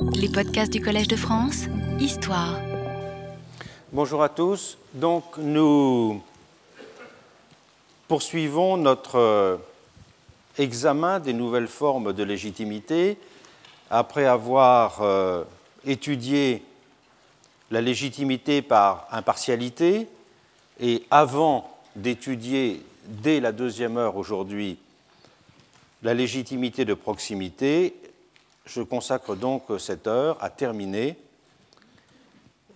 Les podcasts du Collège de France, Histoire. Bonjour à tous. Donc nous poursuivons notre euh, examen des nouvelles formes de légitimité après avoir euh, étudié la légitimité par impartialité et avant d'étudier dès la deuxième heure aujourd'hui la légitimité de proximité, je consacre donc cette heure à terminer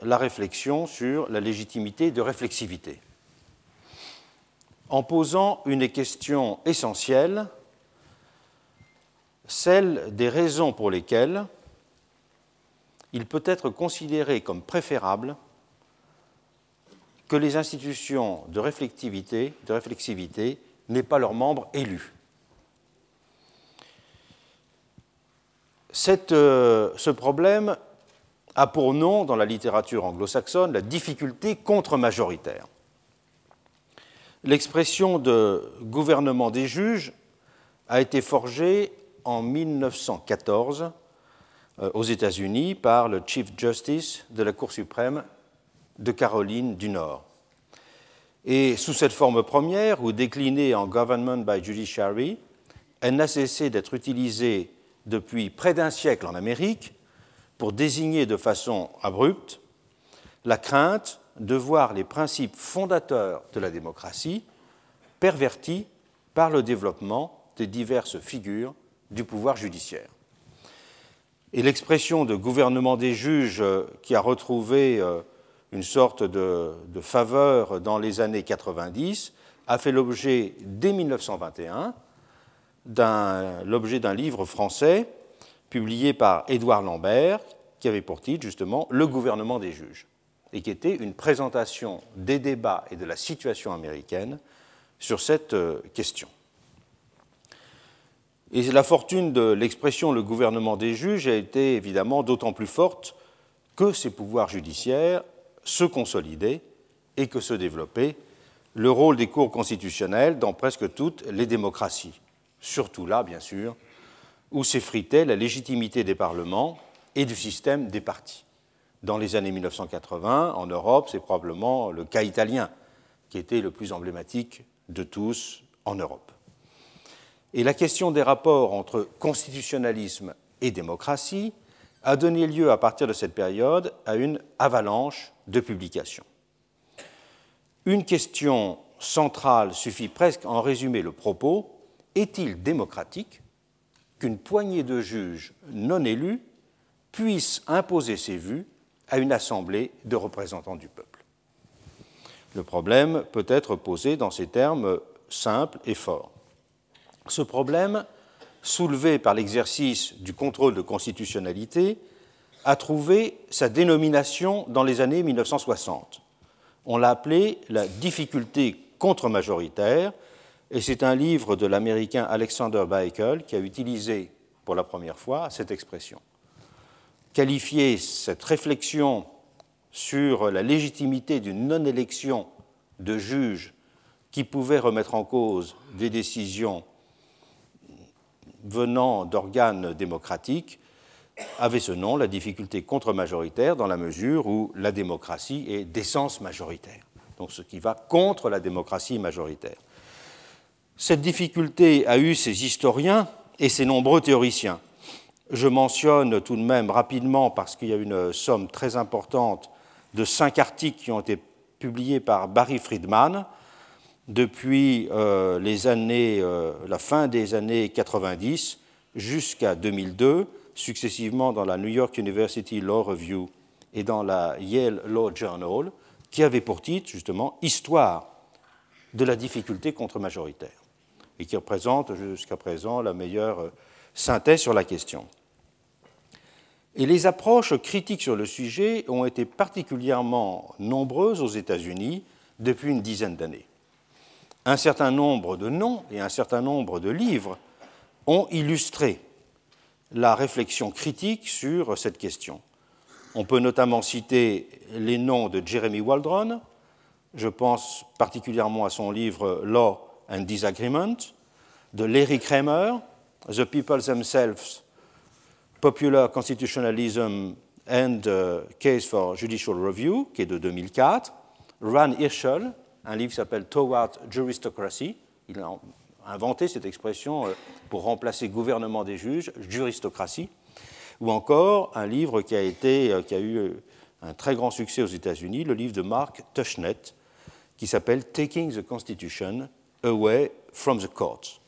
la réflexion sur la légitimité de réflexivité. En posant une question essentielle, celle des raisons pour lesquelles il peut être considéré comme préférable que les institutions de réflexivité, de réflexivité n'aient pas leurs membres élus. Euh, ce problème a pour nom, dans la littérature anglo-saxonne, la difficulté contre-majoritaire. L'expression de gouvernement des juges a été forgée en 1914 euh, aux États-Unis par le Chief Justice de la Cour suprême de Caroline du Nord. Et sous cette forme première, ou déclinée en Government by Judiciary, elle n'a cessé d'être utilisée depuis près d'un siècle en Amérique pour désigner de façon abrupte la crainte de voir les principes fondateurs de la démocratie pervertis par le développement des diverses figures du pouvoir judiciaire. Et l'expression de gouvernement des juges euh, qui a retrouvé euh, une sorte de, de faveur dans les années 90 a fait l'objet dès 1921 l'objet d'un livre français publié par Édouard Lambert, qui avait pour titre justement Le gouvernement des juges, et qui était une présentation des débats et de la situation américaine sur cette euh, question. Et la fortune de l'expression le gouvernement des juges a été évidemment d'autant plus forte que ces pouvoirs judiciaires se consolidaient et que se développait le rôle des cours constitutionnelles dans presque toutes les démocraties surtout là, bien sûr, où s'effritait la légitimité des parlements et du système des partis. Dans les années 1980, en Europe, c'est probablement le cas italien qui était le plus emblématique de tous en Europe. Et la question des rapports entre constitutionnalisme et démocratie a donné lieu à partir de cette période à une avalanche de publications. Une question centrale suffit presque à en résumer le propos est-il démocratique qu'une poignée de juges non élus puisse imposer ses vues à une assemblée de représentants du peuple? Le problème peut être posé dans ces termes simples et forts. Ce problème, soulevé par l'exercice du contrôle de constitutionnalité, a trouvé sa dénomination dans les années 1960. On l'a appelé la difficulté contre-majoritaire et c'est un livre de l'américain Alexander Beichel qui a utilisé pour la première fois cette expression. Qualifier cette réflexion sur la légitimité d'une non-élection de juges qui pouvait remettre en cause des décisions venant d'organes démocratiques avait ce nom, la difficulté contre-majoritaire, dans la mesure où la démocratie est d'essence majoritaire, donc ce qui va contre la démocratie majoritaire. Cette difficulté a eu ses historiens et ses nombreux théoriciens. Je mentionne tout de même rapidement, parce qu'il y a une somme très importante de cinq articles qui ont été publiés par Barry Friedman depuis euh, les années, euh, la fin des années 90 jusqu'à 2002, successivement dans la New York University Law Review et dans la Yale Law Journal, qui avaient pour titre justement Histoire de la difficulté contre-majoritaire et qui représente jusqu'à présent la meilleure euh, synthèse sur la question. Et les approches critiques sur le sujet ont été particulièrement nombreuses aux États-Unis depuis une dizaine d'années. Un certain nombre de noms et un certain nombre de livres ont illustré la réflexion critique sur cette question. On peut notamment citer les noms de Jeremy Waldron, je pense particulièrement à son livre Law and Disagreement, de Larry Kramer, The People Themselves Popular Constitutionalism and Case for Judicial Review, qui est de 2004. Ran Hirschel, un livre qui s'appelle Toward Juristocracy. Il a inventé cette expression pour remplacer gouvernement des juges, juristocratie. Ou encore un livre qui a, été, qui a eu un très grand succès aux États-Unis, le livre de Mark Tushnet, qui s'appelle Taking the Constitution Away from the Courts.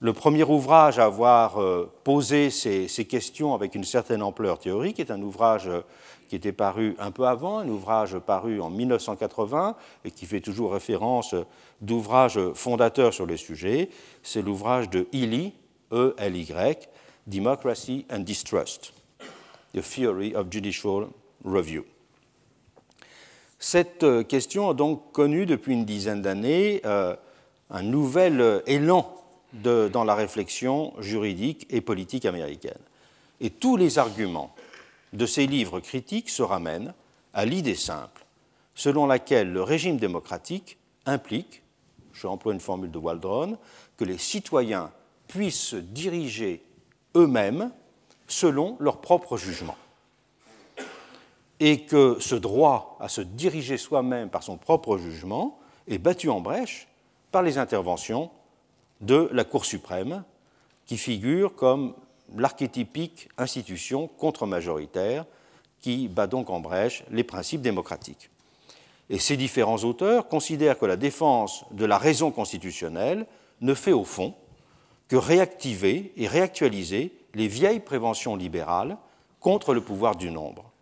Le premier ouvrage à avoir euh, posé ces, questions avec une certaine ampleur théorique est un ouvrage euh, qui était paru un peu avant, un ouvrage paru en 1980 et qui fait toujours référence d'ouvrages fondateurs sur le sujet. C'est l'ouvrage de Ely, E-L-Y, Democracy and Distrust, The Theory of Judicial Review. Cette euh, question a donc connu depuis une dizaine d'années euh, un nouvel élan dans la réflexion juridique et politique américaine. Et tous les arguments de ces livres critiques se ramènent à l'idée simple selon laquelle le régime démocratique implique, je emploie une formule de Waldron, que les citoyens puissent se diriger eux-mêmes selon leur propre jugement et que ce droit à se diriger soi-même par son propre jugement est battu en brèche par les interventions de la Cour suprême, qui figure comme l'archétypique institution contre-majoritaire qui bat donc en brèche les principes démocratiques. Et ces différents auteurs considèrent que la défense de la raison constitutionnelle ne fait au fond que réactiver et réactualiser les vieilles préventions libérales contre le pouvoir du nombre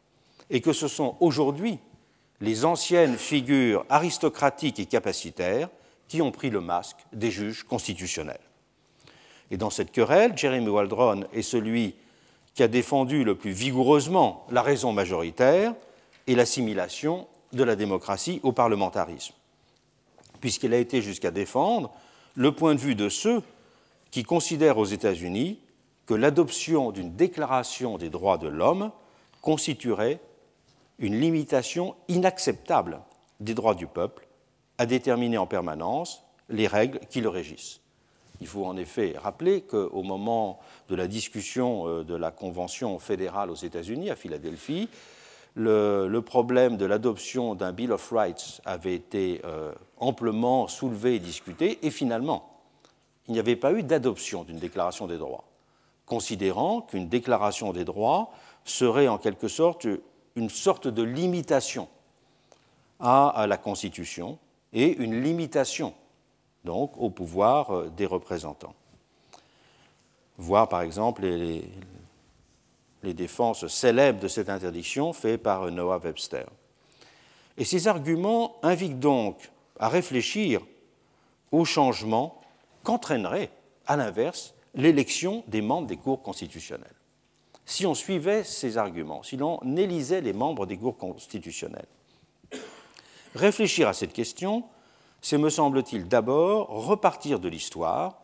et que ce sont aujourd'hui les anciennes figures aristocratiques et capacitaires qui ont pris le masque des juges constitutionnels. Et dans cette querelle, Jeremy Waldron est celui qui a défendu le plus vigoureusement la raison majoritaire et l'assimilation de la démocratie au parlementarisme, puisqu'il a été jusqu'à défendre le point de vue de ceux qui considèrent aux États-Unis que l'adoption d'une déclaration des droits de l'homme constituerait une limitation inacceptable des droits du peuple à déterminer en permanence les règles qui le régissent. Il faut en effet rappeler qu'au moment de la discussion euh, de la Convention fédérale aux États-Unis, à Philadelphie, le, problème de l'adoption d'un Bill of Rights avait été euh, amplement soulevé et discuté, et finalement, il n'y avait pas eu d'adoption d'une déclaration des droits, considérant qu'une déclaration des droits serait en quelque sorte une sorte de limitation à la Constitution et une limitation donc au pouvoir euh, des représentants. Voir par exemple les, défenses célèbres de cette interdiction faites par Noah Webster. Et ces arguments invitent donc à réfléchir au changement qu'entraînerait, à l'inverse, l'élection des membres des cours constitutionnelles si on suivait ces arguments, si l'on élisait les membres des cours constitutionnels. Réfléchir à cette question, c'est, me semble-t-il, d'abord repartir de l'histoire,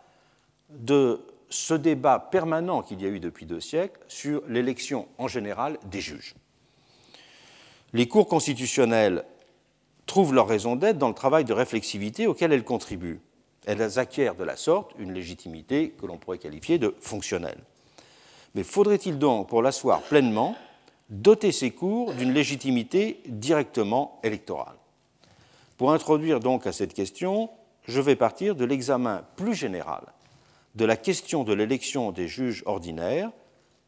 de ce débat permanent qu'il y a eu depuis deux siècles sur l'élection en général des juges. Les cours constitutionnelles trouvent leur raison d'être dans le travail de réflexivité auquel elles contribuent. Elles acquièrent de la sorte une légitimité que l'on pourrait qualifier de fonctionnelle. Mais faudrait-il donc, pour l'asseoir pleinement, doter ces cours d'une légitimité directement électorale? Pour introduire donc à cette question, je vais partir de l'examen plus général de la question de l'élection des juges ordinaires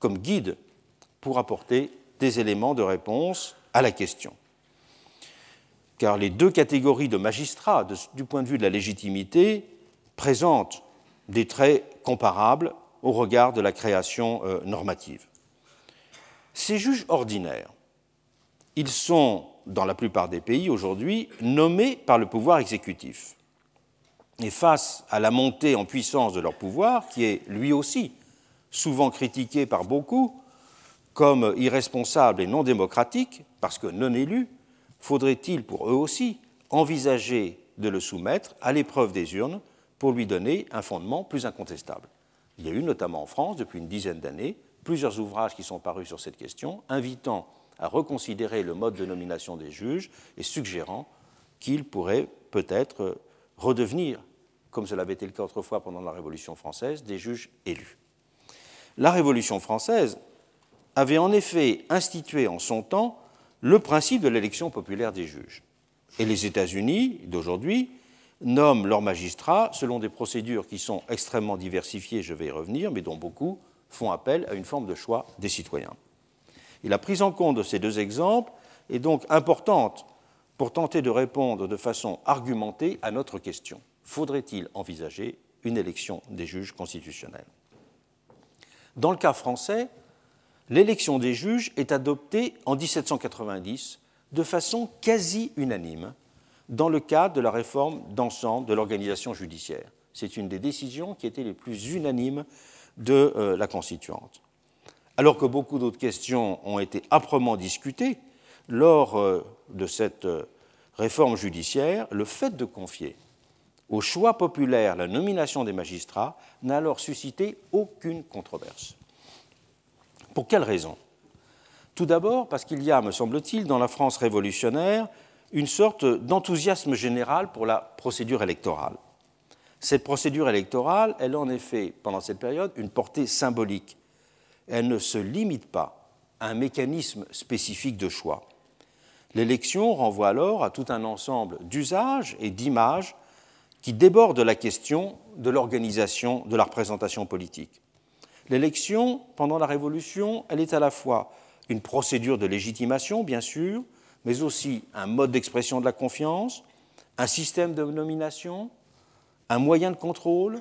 comme guide pour apporter des éléments de réponse à la question. Car les deux catégories de magistrats, du point de vue de la légitimité, présentent des traits comparables au regard de la création euh, normative. Ces juges ordinaires, ils sont, dans la plupart des pays aujourd'hui, nommés par le pouvoir exécutif. Et face à la montée en puissance de leur pouvoir, qui est lui aussi souvent critiqué par beaucoup comme irresponsable et non démocratique, parce que non élu, faudrait-il pour eux aussi envisager de le soumettre à l'épreuve des urnes pour lui donner un fondement plus incontestable? Il y a eu notamment en France, depuis une dizaine d'années, plusieurs ouvrages qui sont parus sur cette question, invitant à reconsidérer le mode de nomination des juges et suggérant qu'ils pourraient peut-être redevenir, comme cela avait été le cas autrefois pendant la Révolution française, des juges élus. La Révolution française avait en effet institué en son temps le principe de l'élection populaire des juges. Et les États-Unis d'aujourd'hui nomment leurs magistrats selon des procédures qui sont extrêmement diversifiées, je vais y revenir, mais dont beaucoup font appel à une forme de choix des citoyens. Et la prise en compte de ces deux exemples est donc importante pour tenter de répondre de façon argumentée à notre question. Faudrait-il envisager une élection des juges constitutionnels? Dans le cas français, l'élection des juges est adoptée en 1790 de façon quasi unanime dans le cadre de la réforme d'ensemble de l'organisation judiciaire. C'est une des décisions qui étaient les plus unanimes de euh, la constituante. Alors que beaucoup d'autres questions ont été âprement discutées lors euh, de cette euh, réforme judiciaire, le fait de confier au choix populaire la nomination des magistrats n'a alors suscité aucune controverse. Pour quelle raison? Tout d'abord parce qu'il y a, me semble-t-il, dans la France révolutionnaire, une sorte d'enthousiasme général pour la procédure électorale. Cette procédure électorale, elle a en effet, pendant cette période, une portée symbolique. Elle ne se limite pas à un mécanisme spécifique de choix. L'élection renvoie alors à tout un ensemble d'usages et d'images qui débordent la question de l'organisation de la représentation politique. L'élection, pendant la Révolution, elle est à la fois une procédure de légitimation, bien sûr, mais aussi un mode d'expression de la confiance, un système de nomination, un moyen de contrôle,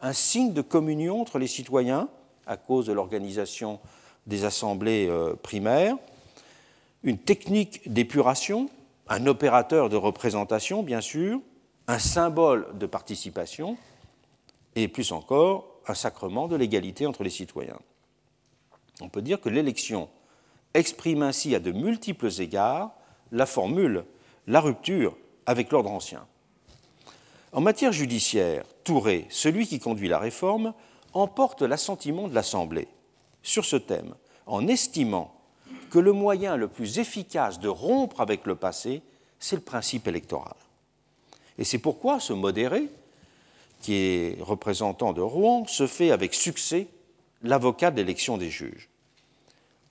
un signe de communion entre les citoyens à cause de l'organisation des assemblées euh, primaires, une technique d'épuration, un opérateur de représentation, bien sûr, un symbole de participation, et plus encore, un sacrement de l'égalité entre les citoyens. On peut dire que l'élection exprime ainsi à de multiples égards la formule, la rupture avec l'ordre ancien. En matière judiciaire, Touré, celui qui conduit la réforme, emporte l'assentiment de l'Assemblée sur ce thème, en estimant que le moyen le plus efficace de rompre avec le passé, c'est le principe électoral. Et c'est pourquoi ce modéré, qui est représentant de Rouen, se fait avec succès l'avocat d'élection des juges.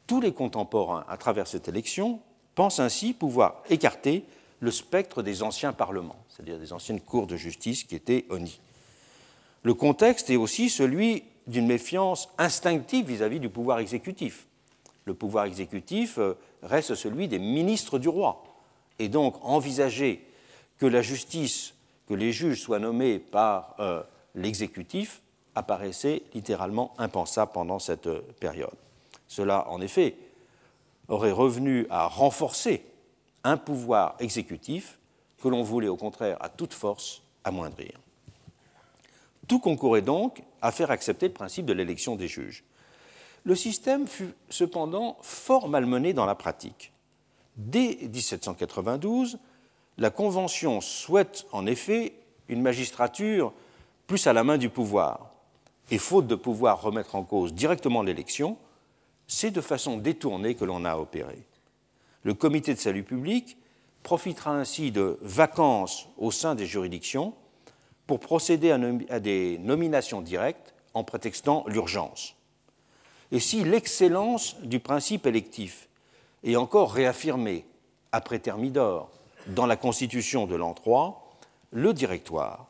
Tous les contemporains, à travers cette élection, pensent ainsi pouvoir écarter le spectre des anciens parlements, c'est-à-dire des anciennes cours de justice qui étaient honnies. Le contexte est aussi celui d'une méfiance instinctive vis-à-vis du pouvoir exécutif. Le pouvoir exécutif euh, reste celui des ministres du roi. Et donc envisager que la justice, que les juges soient nommés par euh, l'exécutif apparaissait littéralement impensable pendant cette euh, période. Cela, en effet, aurait revenu à renforcer un pouvoir exécutif que l'on voulait au contraire à toute force amoindrir. Tout concourait donc à faire accepter le principe de l'élection des juges. Le système fut cependant fort malmené dans la pratique. Dès 1792, la Convention souhaite en effet une magistrature plus à la main du pouvoir, et faute de pouvoir remettre en cause directement l'élection, c'est de façon détournée que l'on a opéré. Le comité de salut public profitera ainsi de vacances au sein des juridictions pour procéder à des nominations directes en prétextant l'urgence. Et si l'excellence du principe électif est encore réaffirmée après Thermidor dans la Constitution de l'an 3, le directoire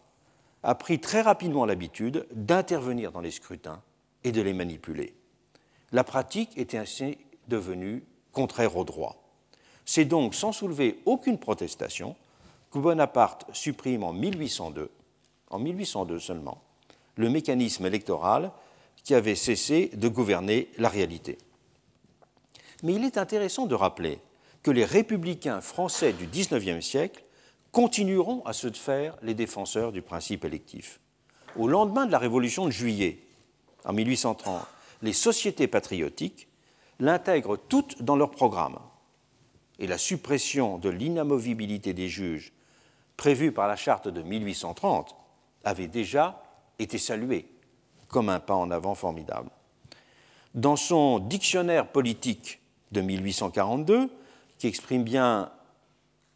a pris très rapidement l'habitude d'intervenir dans les scrutins et de les manipuler. La pratique était ainsi devenue contraire au droit. C'est donc sans soulever aucune protestation que Bonaparte supprime en 1802, en 1802 seulement, le mécanisme électoral qui avait cessé de gouverner la réalité. Mais il est intéressant de rappeler que les républicains français du XIXe siècle continueront à se faire les défenseurs du principe électif. Au lendemain de la Révolution de juillet, en 1830, les sociétés patriotiques l'intègrent toutes dans leur programme et la suppression de l'inamovibilité des juges prévue par la charte de 1830 avait déjà été saluée comme un pas en avant formidable. Dans son dictionnaire politique de 1842, qui exprime bien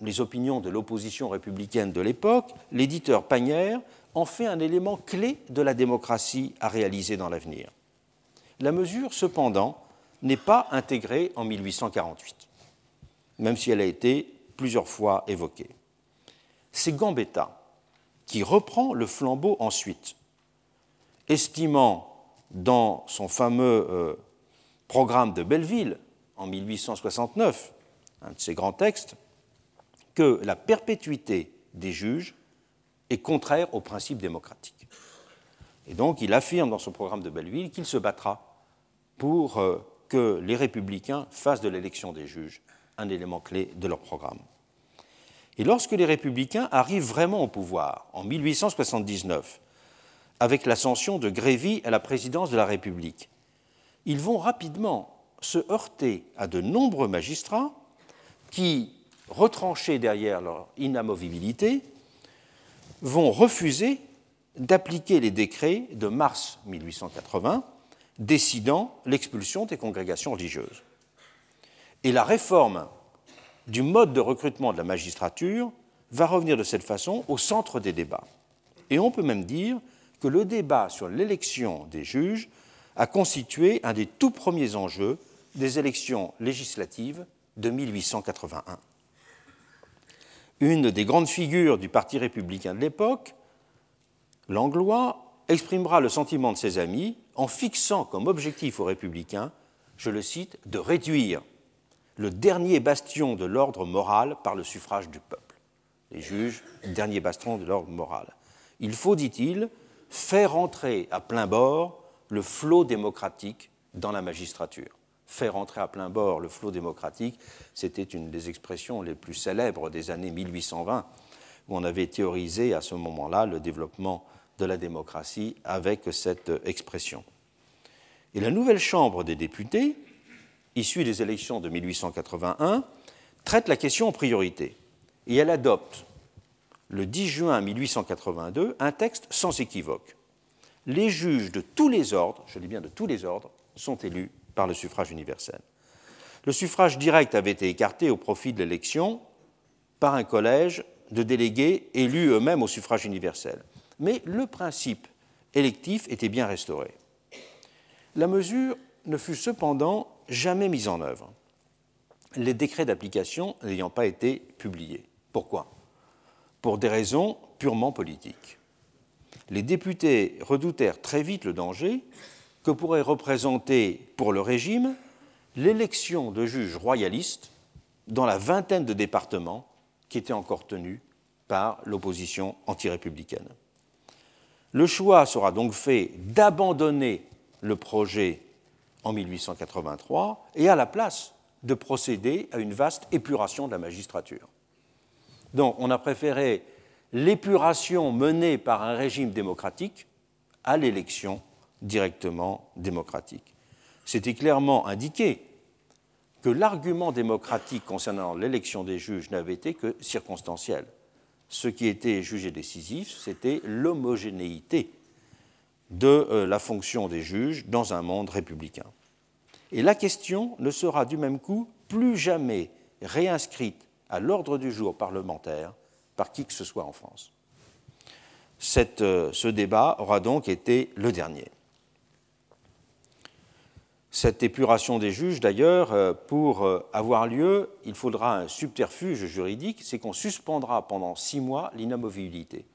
les opinions de l'opposition républicaine de l'époque, l'éditeur Pagnère en fait un élément clé de la démocratie à réaliser dans l'avenir. La mesure, cependant, n'est pas intégrée en 1848, même si elle a été plusieurs fois évoquée. C'est Gambetta qui reprend le flambeau ensuite, estimant dans son fameux euh, programme de Belleville en 1869, un de ses grands textes, que la perpétuité des juges est contraire au principe démocratique. Et donc il affirme dans son programme de Belleville qu'il se battra pour euh, que les républicains fassent de l'élection des juges un élément clé de leur programme. Et lorsque les républicains arrivent vraiment au pouvoir, en 1879, avec l'ascension de Grévy à la présidence de la République, ils vont rapidement se heurter à de nombreux magistrats qui, retranchés derrière leur inamovibilité, vont refuser d'appliquer les décrets de mars 1880 décidant l'expulsion des congrégations religieuses. Et la réforme du mode de recrutement de la magistrature va revenir de cette façon au centre des débats. Et on peut même dire que le débat sur l'élection des juges a constitué un des tout premiers enjeux des élections législatives de 1881. Une des grandes figures du Parti républicain de l'époque, Langlois, exprimera le sentiment de ses amis en fixant comme objectif aux républicains, je le cite, de réduire le dernier bastion de l'ordre moral par le suffrage du peuple. Les juges, dernier bastion de l'ordre moral. Il faut, dit-il, faire entrer à plein bord le flot démocratique dans la magistrature. Faire entrer à plein bord le flot démocratique, c'était une des expressions les plus célèbres des années 1820, où on avait théorisé à ce moment-là le développement de la démocratie avec cette expression. Et la nouvelle Chambre des députés, issue des élections de 1881, traite la question en priorité. Et elle adopte, le 10 juin 1882, un texte sans équivoque. Les juges de tous les ordres, je dis bien de tous les ordres, sont élus par le suffrage universel. Le suffrage direct avait été écarté au profit de l'élection par un collège de délégués élus eux-mêmes au suffrage universel mais le principe électif était bien restauré. La mesure ne fut cependant jamais mise en œuvre, les décrets d'application n'ayant pas été publiés. Pourquoi? Pour des raisons purement politiques. Les députés redoutèrent très vite le danger que pourrait représenter pour le régime l'élection de juges royalistes dans la vingtaine de départements qui étaient encore tenus par l'opposition antirépublicaine. Le choix sera donc fait d'abandonner le projet en 1883 et à la place de procéder à une vaste épuration de la magistrature. Donc on a préféré l'épuration menée par un régime démocratique à l'élection directement démocratique. C'était clairement indiqué que l'argument démocratique concernant l'élection des juges n'avait été que circonstanciel ce qui était jugé décisif, c'était l'homogénéité de euh, la fonction des juges dans un monde républicain. Et la question ne sera du même coup plus jamais réinscrite à l'ordre du jour parlementaire par qui que ce soit en France. Euh, ce débat aura donc été le dernier. Cette épuration des juges, d'ailleurs, euh, pour euh, avoir lieu, il faudra un subterfuge juridique, c'est qu'on suspendra pendant six mois l'inamovibilité.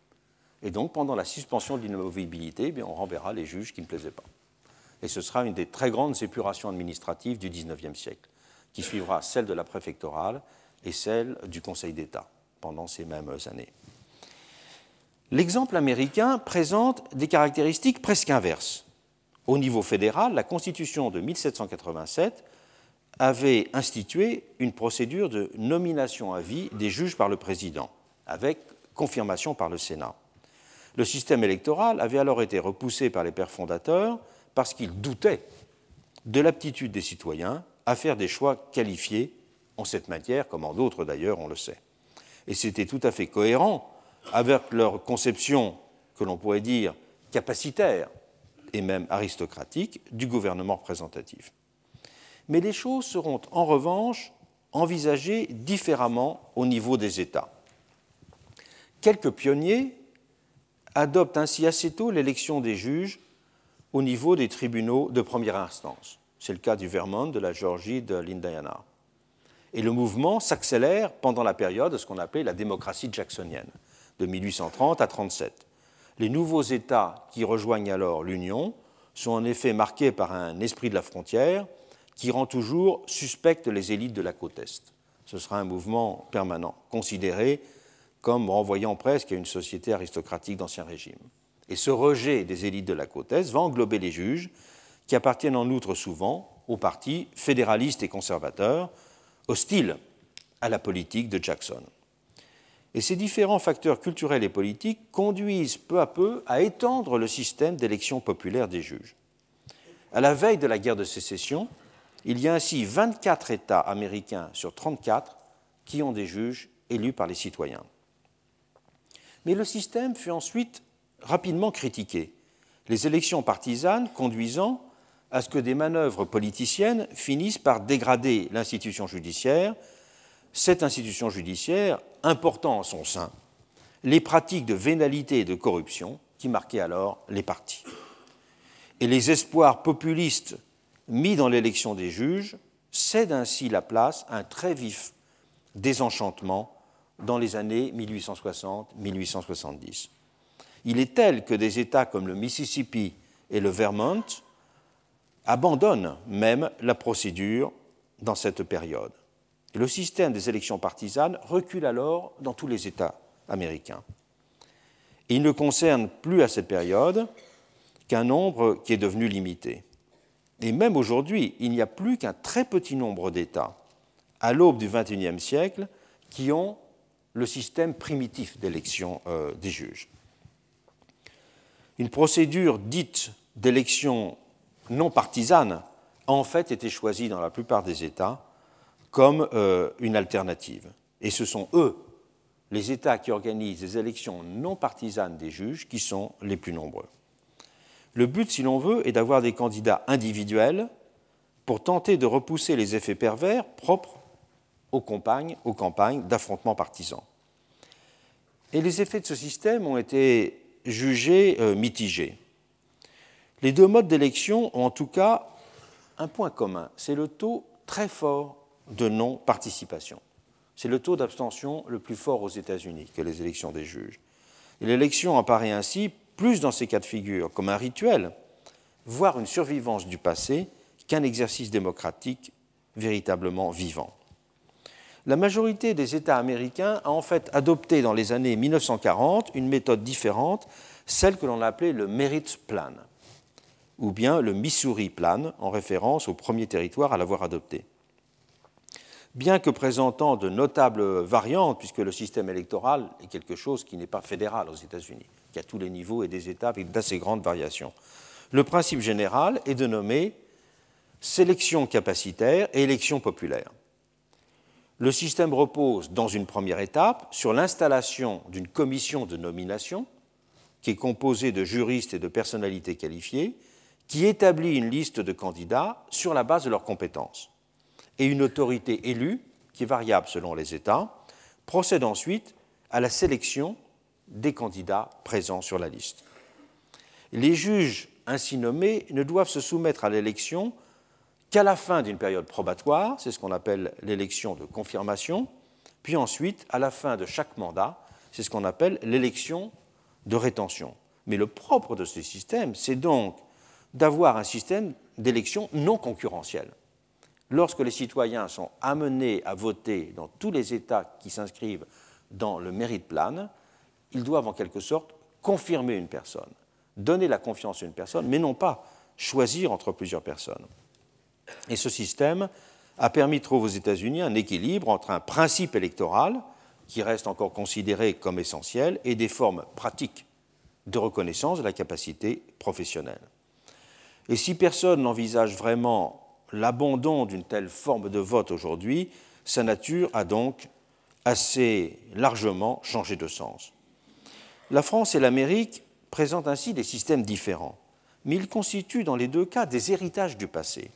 Et donc, pendant la suspension de l'inamovibilité, eh on renverra les juges qui ne plaisaient pas. Et ce sera une des très grandes épurations administratives du XIXe siècle, qui suivra celle de la préfectorale et celle du Conseil d'État pendant ces mêmes années. L'exemple américain présente des caractéristiques presque inverses. Au niveau fédéral, la Constitution de 1787 avait institué une procédure de nomination à vie des juges par le président, avec confirmation par le Sénat. Le système électoral avait alors été repoussé par les pères fondateurs parce qu'ils doutaient de l'aptitude des citoyens à faire des choix qualifiés en cette matière, comme en d'autres d'ailleurs, on le sait. Et c'était tout à fait cohérent avec leur conception, que l'on pourrait dire capacitaire, et même aristocratique du gouvernement représentatif. Mais les choses seront en revanche envisagées différemment au niveau des États. Quelques pionniers adoptent ainsi assez tôt l'élection des juges au niveau des tribunaux de première instance, C'est le cas du Vermont, de la Géorgie, de l'Indiana. Et le mouvement s'accélère pendant la période de ce qu'on appelait la démocratie jacksonienne, de 1830 à 1837. Les nouveaux États qui rejoignent alors l'Union sont en effet marqués par un esprit de la frontière qui rend toujours suspectes les élites de la côte Est. Ce sera un mouvement permanent, considéré comme renvoyant presque à une société aristocratique d'Ancien Régime. Et ce rejet des élites de la côte Est va englober les juges, qui appartiennent en outre souvent aux partis fédéralistes et conservateurs, hostiles à la politique de Jackson. Et ces différents facteurs culturels et politiques conduisent peu à peu à étendre le système d'élection populaire des juges. À la veille de la guerre de sécession, il y a ainsi 24 États américains sur 34 qui ont des juges élus par les citoyens. Mais le système fut ensuite rapidement critiqué, les élections partisanes conduisant à ce que des manœuvres politiciennes finissent par dégrader l'institution judiciaire, cette institution judiciaire important en son sein les pratiques de vénalité et de corruption qui marquaient alors les partis. Et les espoirs populistes mis dans l'élection des juges cèdent ainsi la place à un très vif désenchantement dans les années 1860-1870. Il est tel que des États comme le Mississippi et le Vermont abandonnent même la procédure dans cette période. le système des élections partisanes recule alors dans tous les États américains. il ne concerne plus à cette période qu'un nombre qui est devenu limité. Et même aujourd'hui, il n'y a plus qu'un très petit nombre d'États, à l'aube du XXIe siècle, qui ont le système primitif d'élection euh, des juges. Une procédure dite d'élection non partisane a en fait été choisie dans la plupart des États comme euh, une alternative. Et ce sont eux, les États qui organisent des élections non partisanes des juges, qui sont les plus nombreux. Le but, si l'on veut, est d'avoir des candidats individuels pour tenter de repousser les effets pervers propres aux campagnes, aux campagnes partisans. Et les effets de ce système ont été jugés euh, mitigés. Les deux modes d'élection ont en tout cas un point commun, c'est le taux très fort de non-participation. C'est le taux d'abstention le plus fort aux États-Unis que les élections des juges. L'élection apparaît ainsi plus dans ces cas de figure comme un rituel, voire une survivance du passé, qu'un exercice démocratique véritablement vivant. La majorité des États américains a en fait adopté dans les années 1940 une méthode différente, celle que l'on appelait le Merit Plan, ou bien le Missouri Plan, en référence au premier territoire à l'avoir adopté. Bien que présentant de notables variantes, puisque le système électoral est quelque chose qui n'est pas fédéral aux États-Unis, qui a tous les niveaux et des États avec d'assez grandes variations. Le principe général est de nommer sélection capacitaire et élection populaire. Le système repose, dans une première étape, sur l'installation d'une commission de nomination, qui est composée de juristes et de personnalités qualifiées, qui établit une liste de candidats sur la base de leurs compétences. Et une autorité élue, qui est variable selon les États, procède ensuite à la sélection des candidats présents sur la liste. Les juges ainsi nommés ne doivent se soumettre à l'élection qu'à la fin d'une période probatoire, c'est ce qu'on appelle l'élection de confirmation, puis ensuite à la fin de chaque mandat, c'est ce qu'on appelle l'élection de rétention. Mais le propre de ce système, c'est donc d'avoir un système d'élection non concurrentiel. Lorsque les citoyens sont amenés à voter dans tous les États qui s'inscrivent dans le mérite plan, ils doivent en quelque sorte confirmer une personne, donner la confiance à une personne, mais non pas choisir entre plusieurs personnes. Et ce système a permis de trouver aux États-Unis un équilibre entre un principe électoral, qui reste encore considéré comme essentiel, et des formes pratiques de reconnaissance de la capacité professionnelle. Et si personne n'envisage vraiment l'abandon d'une telle forme de vote aujourd'hui, sa nature a donc assez largement changé de sens. La France et l'Amérique présentent ainsi des systèmes différents, mais ils constituent dans les deux cas des héritages du passé,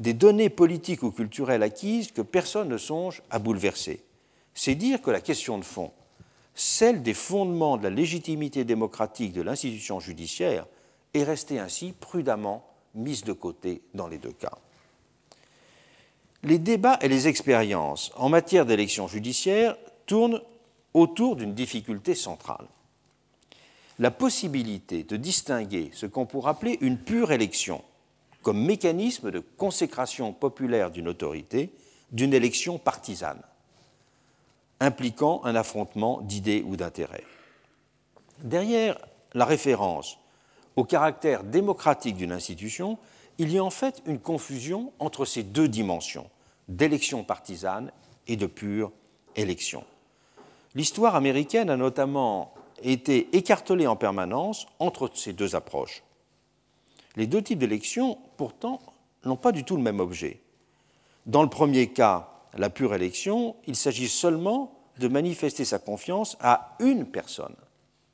des données politiques ou culturelles acquises que personne ne songe à bouleverser. C'est dire que la question de fond, celle des fondements de la légitimité démocratique de l'institution judiciaire, est restée ainsi prudemment mise de côté dans les deux cas. Les débats et les expériences en matière d'élection judiciaire tournent autour d'une difficulté centrale. La possibilité de distinguer ce qu'on pourrait appeler une pure élection comme mécanisme de consécration populaire d'une autorité d'une élection partisane, impliquant un affrontement d'idées ou d'intérêts. Derrière la référence au caractère démocratique d'une institution, il y a en fait une confusion entre ces deux dimensions, d'élection partisane et de pure élection. L'histoire américaine a notamment été écartelée en permanence entre ces deux approches. Les deux types d'élections, pourtant, n'ont pas du tout le même objet. Dans le premier cas, la pure élection, il s'agit seulement de manifester sa confiance à une personne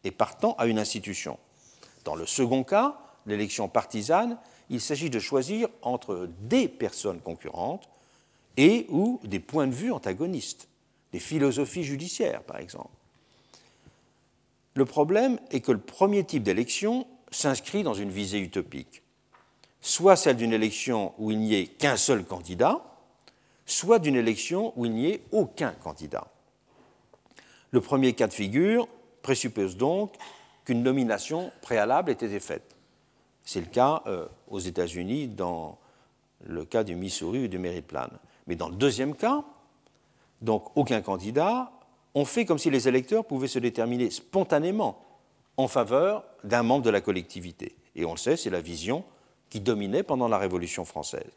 et partant à une institution. Dans le second cas, l'élection partisane, il s'agit de choisir entre des personnes concurrentes et ou des points de vue antagonistes, des philosophies judiciaires par exemple. Le problème est que le premier type d'élection s'inscrit dans une visée utopique, soit celle d'une élection où il n'y ait qu'un seul candidat, soit d'une élection où il n'y ait aucun candidat. Le premier cas de figure présuppose donc qu'une nomination préalable ait été faite. C'est le cas euh, aux États-Unis dans le cas du Missouri ou du Maryland. Mais dans le deuxième cas, donc aucun candidat, on fait comme si les électeurs pouvaient se déterminer spontanément en faveur d'un membre de la collectivité. Et on le sait, c'est la vision qui dominait pendant la Révolution française.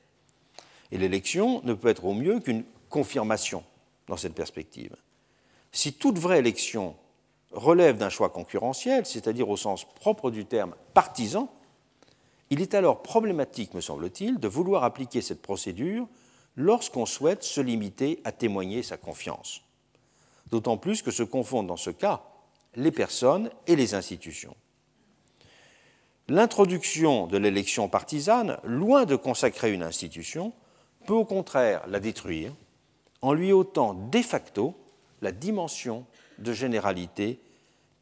Et l'élection ne peut être au mieux qu'une confirmation dans cette perspective. Si toute vraie élection relève d'un choix concurrentiel, c'est-à-dire au sens propre du terme partisan, il est alors problématique, me semble-t-il, de vouloir appliquer cette procédure lorsqu'on souhaite se limiter à témoigner sa confiance. D'autant plus que se confondent dans ce cas les personnes et les institutions. L'introduction de l'élection partisane, loin de consacrer une institution, peut au contraire la détruire en lui ôtant de facto la dimension de généralité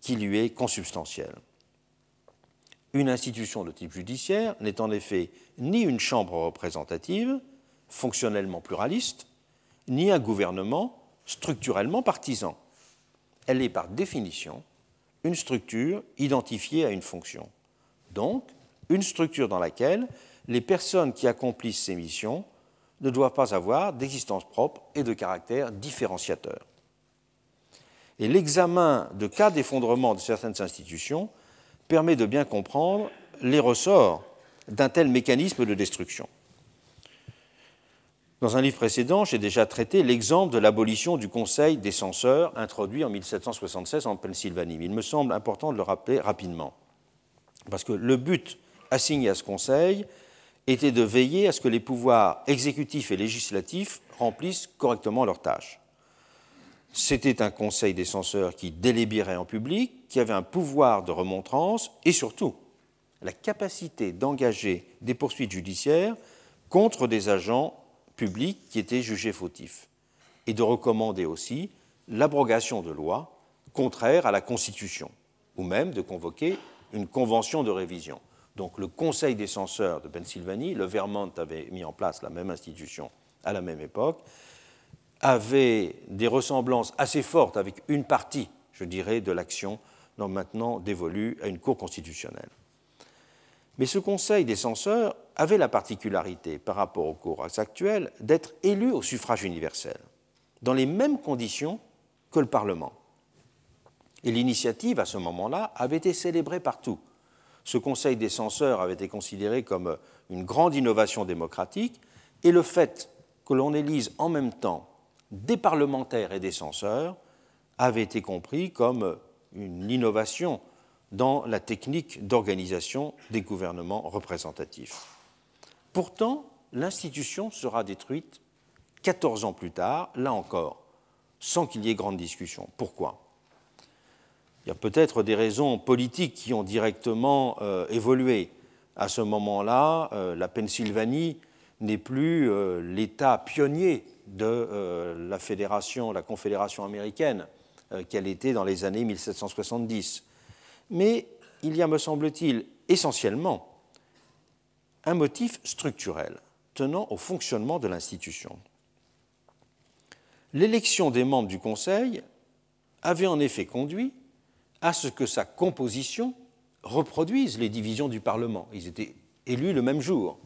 qui lui est consubstantielle. Une institution de type judiciaire n'est en effet ni une chambre représentative, fonctionnellement pluraliste, ni un gouvernement structurellement partisan. Elle est par définition une structure identifiée à une fonction. Donc, une structure dans laquelle les personnes qui accomplissent ces missions ne doivent pas avoir d'existence propre et de caractère différenciateur. Et l'examen de cas d'effondrement de certaines institutions permet de bien comprendre les ressorts d'un tel mécanisme de destruction. Dans un livre précédent, j'ai déjà traité l'exemple de l'abolition du Conseil des censeurs introduit en 1776 en Pennsylvanie. il me semble important de le rappeler rapidement, parce que le but assigné à ce Conseil était de veiller à ce que les pouvoirs exécutifs et législatifs remplissent correctement leurs tâches. C'était un conseil des censeurs qui délibérait en public, qui avait un pouvoir de remontrance et surtout la capacité d'engager des poursuites judiciaires contre des agents publics qui étaient jugés fautifs et de recommander aussi l'abrogation de lois contraires à la Constitution ou même de convoquer une convention de révision. Donc le Conseil des censeurs de Pennsylvanie, le Vermont avait mis en place la même institution à la même époque, avait des ressemblances assez fortes avec une partie, je dirais, de l'action maintenant dévolue à une Cour constitutionnelle. Mais ce Conseil des censeurs avait la particularité, par rapport aux cours actuelles, d'être élu au suffrage universel, dans les mêmes conditions que le Parlement. Et l'initiative, à ce moment-là, avait été célébrée partout. Ce Conseil des censeurs avait été considéré comme une grande innovation démocratique, et le fait que l'on élise en même temps des parlementaires et des censeurs avait été compris comme une innovation dans la technique d'organisation des gouvernements représentatifs. Pourtant, l'institution sera détruite 14 ans plus tard, là encore, sans qu'il y ait grande discussion. Pourquoi? Il y a peut-être des raisons politiques qui ont directement euh, évolué. À ce moment-là, euh, la Pennsylvanie n'est plus euh, l'État pionnier de la fédération, la confédération américaine qu'elle était dans les années 1770. Mais il y a, me semble-t-il, essentiellement un motif structurel tenant au fonctionnement de l'institution. L'élection des membres du Conseil avait en effet conduit à ce que sa composition reproduise les divisions du Parlement. Ils étaient élus le même jour.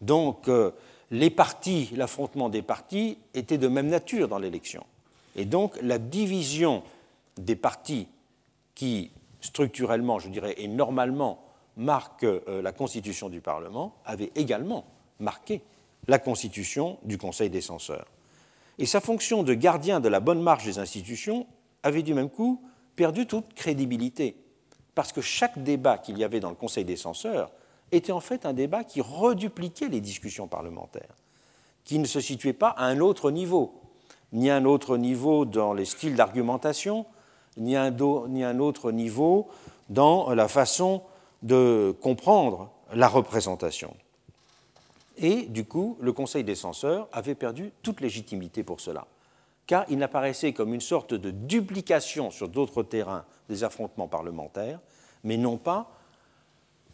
Donc euh, les partis, l'affrontement des partis était de même nature dans l'élection. Et donc la division des partis qui structurellement, je dirais, et normalement marque euh, la constitution du Parlement avait également marqué la constitution du Conseil des censeurs. Et sa fonction de gardien de la bonne marche des institutions avait du même coup perdu toute crédibilité, parce que chaque débat qu'il y avait dans le Conseil des censeurs était en fait un débat qui redupliquait les discussions parlementaires, qui ne se situait pas à un autre niveau, ni à un autre niveau dans les styles d'argumentation, ni à un autre niveau dans la façon de comprendre la représentation. Et du coup, le Conseil des censeurs avait perdu toute légitimité pour cela, car il apparaissait comme une sorte de duplication sur d'autres terrains des affrontements parlementaires, mais non pas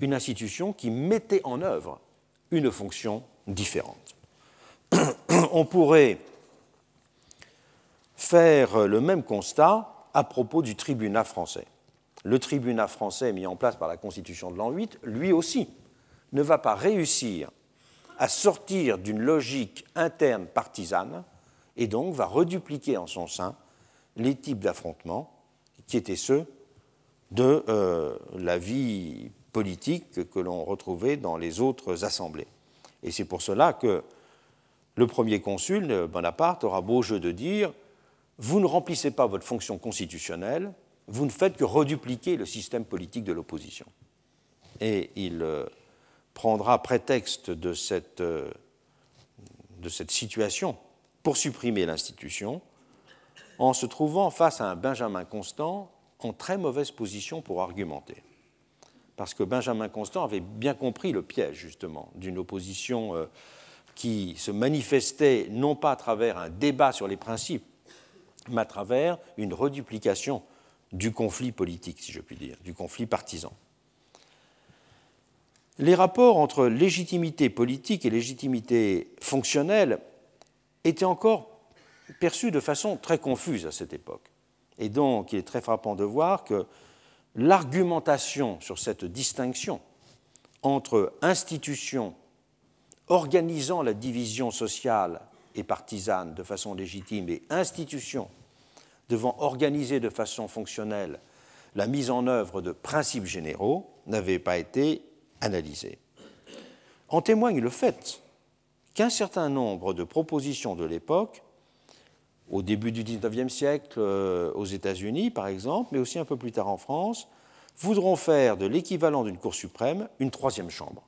une institution qui mettait en œuvre une fonction différente. On pourrait faire le même constat à propos du tribunat français. Le tribunat français mis en place par la Constitution de l'an 8, lui aussi, ne va pas réussir à sortir d'une logique interne partisane et donc va redupliquer en son sein les types d'affrontements qui étaient ceux de euh, la vie politique que l'on retrouvait dans les autres assemblées. Et c'est pour cela que le premier consul, Bonaparte, aura beau jeu de dire Vous ne remplissez pas votre fonction constitutionnelle, vous ne faites que redupliquer le système politique de l'opposition. Et il euh, prendra prétexte euh, de cette situation pour supprimer l'institution en se trouvant face à un Benjamin Constant en très mauvaise position pour argumenter. Parce que Benjamin Constant avait bien compris le piège, justement, d'une opposition euh, qui se manifestait non pas à travers un débat sur les principes, mais à travers une reduplication du conflit politique, si je puis dire, du conflit partisan les rapports entre légitimité politique et légitimité fonctionnelle étaient encore perçus de façon très confuse à cette époque. Et donc, il est très frappant de voir que l'argumentation sur cette distinction entre institutions organisant la division sociale et partisane de façon légitime et institutions devant organiser de façon fonctionnelle la mise en œuvre de principes généraux n'avait pas été analysé. En témoigne le fait qu'un certain nombre de propositions de l'époque, au début du XIXe siècle euh, aux États-Unis par exemple, mais aussi un peu plus tard en France, voudront faire de l'équivalent d'une Cour suprême une troisième chambre.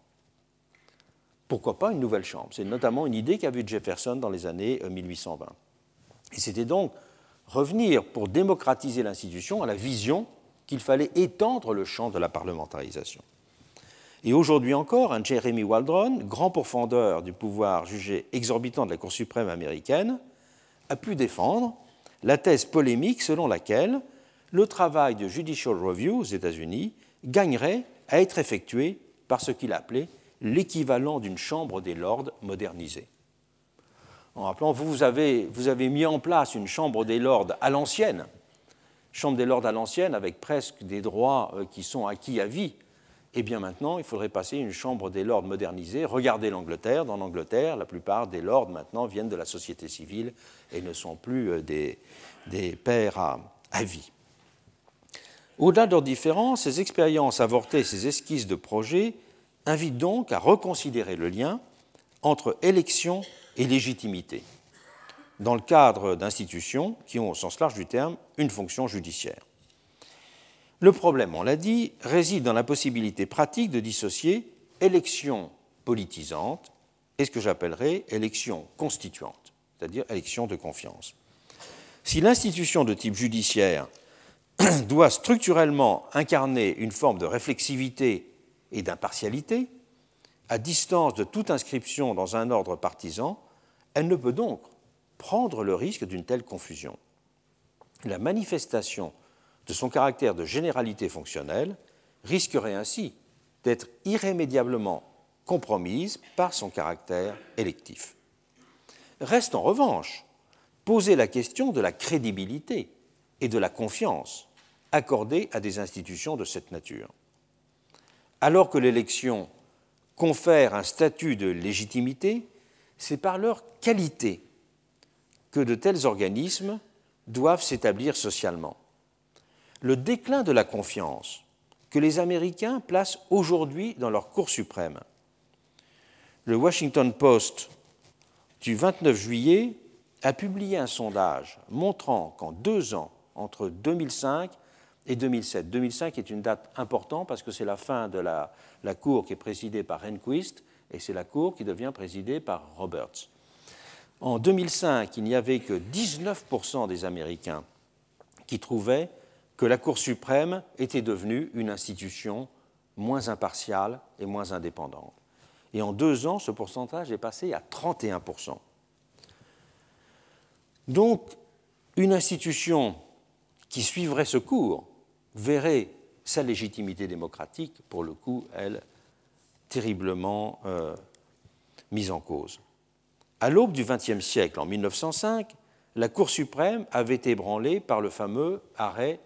Pourquoi pas une nouvelle chambre? C'est notamment une idée qu'a vue Jefferson dans les années 1820. Euh, Et c'était donc revenir pour démocratiser l'institution à la vision qu'il fallait étendre le champ de la parlementarisation. Et aujourd'hui encore, un Jeremy Waldron, grand pourfendeur du pouvoir jugé exorbitant de la Cour suprême américaine, a pu défendre la thèse polémique selon laquelle le travail de Judicial Review aux États-Unis gagnerait à être effectué par ce qu'il appelait l'équivalent d'une Chambre des Lords modernisée. En rappelant, vous avez, vous avez mis en place une Chambre des Lords à l'ancienne, Chambre des Lords à l'ancienne avec presque des droits euh, qui sont acquis à vie eh bien maintenant, il faudrait passer une chambre des lords modernisée. Regardez l'Angleterre. Dans l'Angleterre, la plupart des lords maintenant viennent de la société civile et ne sont plus euh, des, des pairs à, à vie. Au-delà de leurs différences, ces expériences avortées, ces esquisses de projets invitent donc à reconsidérer le lien entre élection et légitimité, dans le cadre d'institutions qui ont, au sens large du terme, une fonction judiciaire. Le problème, on l'a dit, réside dans la possibilité pratique de dissocier élection politisante et ce que j'appellerais élection constituante, c'est-à-dire élection de confiance. Si l'institution de type judiciaire doit structurellement incarner une forme de réflexivité et d'impartialité, à distance de toute inscription dans un ordre partisan, elle ne peut donc prendre le risque d'une telle confusion. La manifestation de son caractère de généralité fonctionnelle risquerait ainsi d'être irrémédiablement compromise par son caractère électif. Reste en revanche poser la question de la crédibilité et de la confiance accordée à des institutions de cette nature. Alors que l'élection confère un statut de légitimité, c'est par leur qualité que de tels organismes doivent s'établir socialement. Le déclin de la confiance que les Américains placent aujourd'hui dans leur Cour suprême. Le Washington Post du 29 juillet a publié un sondage montrant qu'en deux ans, entre 2005 et 2007, 2005 est une date importante parce que c'est la fin de la, la Cour qui est présidée par Rehnquist et c'est la Cour qui devient présidée par Roberts. En 2005, il n'y avait que 19% des Américains qui trouvaient que la Cour suprême était devenue une institution moins impartiale et moins indépendante. Et en deux ans, ce pourcentage est passé à 31%. Donc, une institution qui suivrait ce cours verrait sa légitimité démocratique, pour le coup, elle, terriblement euh, mise en cause. À l'aube du XXe siècle, en 1905, la Cour suprême avait été ébranlée par le fameux arrêt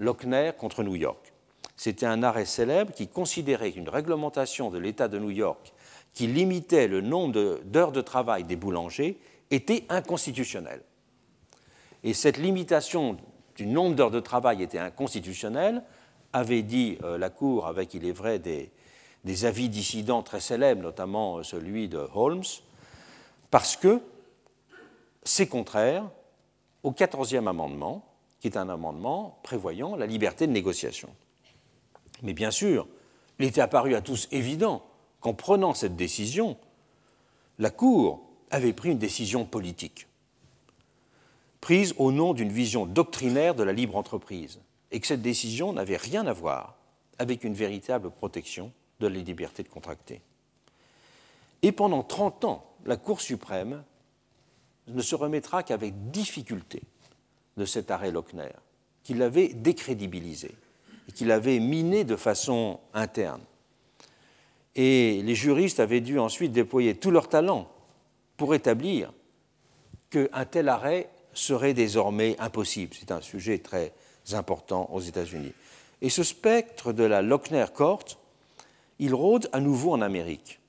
Lochner contre New York. C'était un arrêt célèbre qui considérait qu'une réglementation de l'État de New York qui limitait le nombre d'heures de, travail des boulangers était inconstitutionnelle. Et cette limitation du nombre d'heures de travail était inconstitutionnelle, avait dit euh, la Cour, avec, il est vrai, des, avis dissidents très célèbres, notamment euh, celui de Holmes, parce que c'est contraire au 14e amendement, qui est un amendement prévoyant la liberté de négociation. Mais bien sûr, il était apparu à tous évident qu'en prenant cette décision, la Cour avait pris une décision politique, prise au nom d'une vision doctrinaire de la libre entreprise, et que cette décision n'avait rien à voir avec une véritable protection de la liberté de contracter. Et pendant 30 ans, la Cour suprême ne se remettra qu'avec difficulté de cet arrêt Lochner, qui l'avait décrédibilisé et qui l'avait miné de façon interne. Et les juristes avaient dû ensuite déployer tout leur talent pour établir qu'un tel arrêt serait désormais impossible. C'est un sujet très important aux États-Unis. Et ce spectre de la Lochner Court, il rôde à nouveau en Amérique,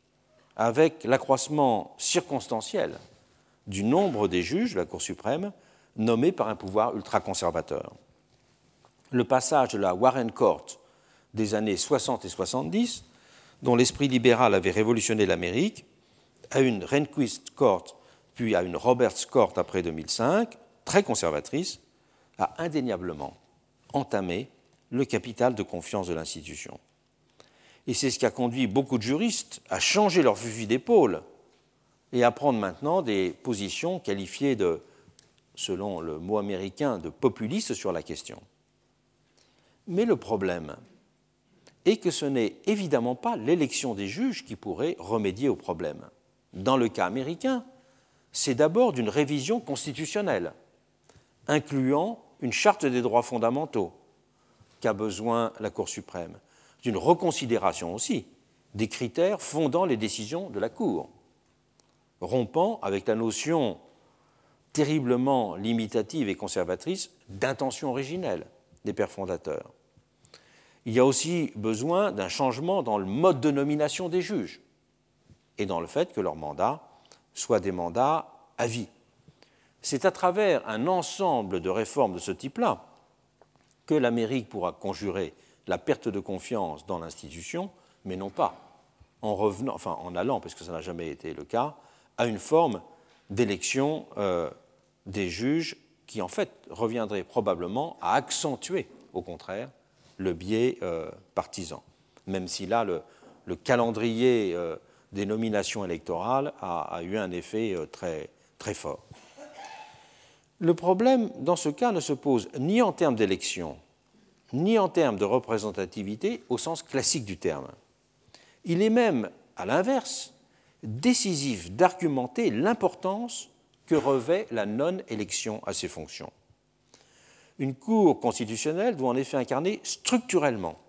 avec l'accroissement circonstanciel du nombre des juges de la Cour suprême nommés par un pouvoir ultra-conservateur. Le passage de la Warren Court des années 60 et 70, dont l'esprit libéral avait révolutionné l'Amérique, à une Rehnquist Court, puis à une Roberts Court après 2005, très conservatrice, a indéniablement entamé le capital de confiance de l'institution. Et c'est ce qui a conduit beaucoup de juristes à changer leur fusil d'épaule et à prendre maintenant des positions qualifiées de selon le mot américain, de populiste sur la question. Mais le problème est que ce n'est évidemment pas l'élection des juges qui pourrait remédier au problème. Dans le cas américain, c'est d'abord d'une révision constitutionnelle, incluant une charte des droits fondamentaux qu'a besoin la Cour suprême, d'une reconsidération aussi des critères fondant les décisions de la Cour, rompant avec la notion terriblement limitative et conservatrice d'intention originelle des pères fondateurs. Il y a aussi besoin d'un changement dans le mode de nomination des juges et dans le fait que leurs mandats soient des mandats à vie. C'est à travers un ensemble de réformes de ce type-là que l'Amérique pourra conjurer la perte de confiance dans l'institution, mais non pas en revenant, enfin en allant, parce que ça n'a jamais été le cas, à une forme d'élection euh, des juges qui, en fait, reviendraient probablement à accentuer, au contraire, le biais euh, partisan, même si là, le, calendrier euh, des nominations électorales a, eu un effet euh, très, très fort. Le problème, dans ce cas, ne se pose ni en termes d'élection, ni en termes de représentativité au sens classique du terme. Il est même, à l'inverse, décisif d'argumenter l'importance que revêt la non-élection à ces fonctions. Une Cour constitutionnelle doit en effet incarner structurellement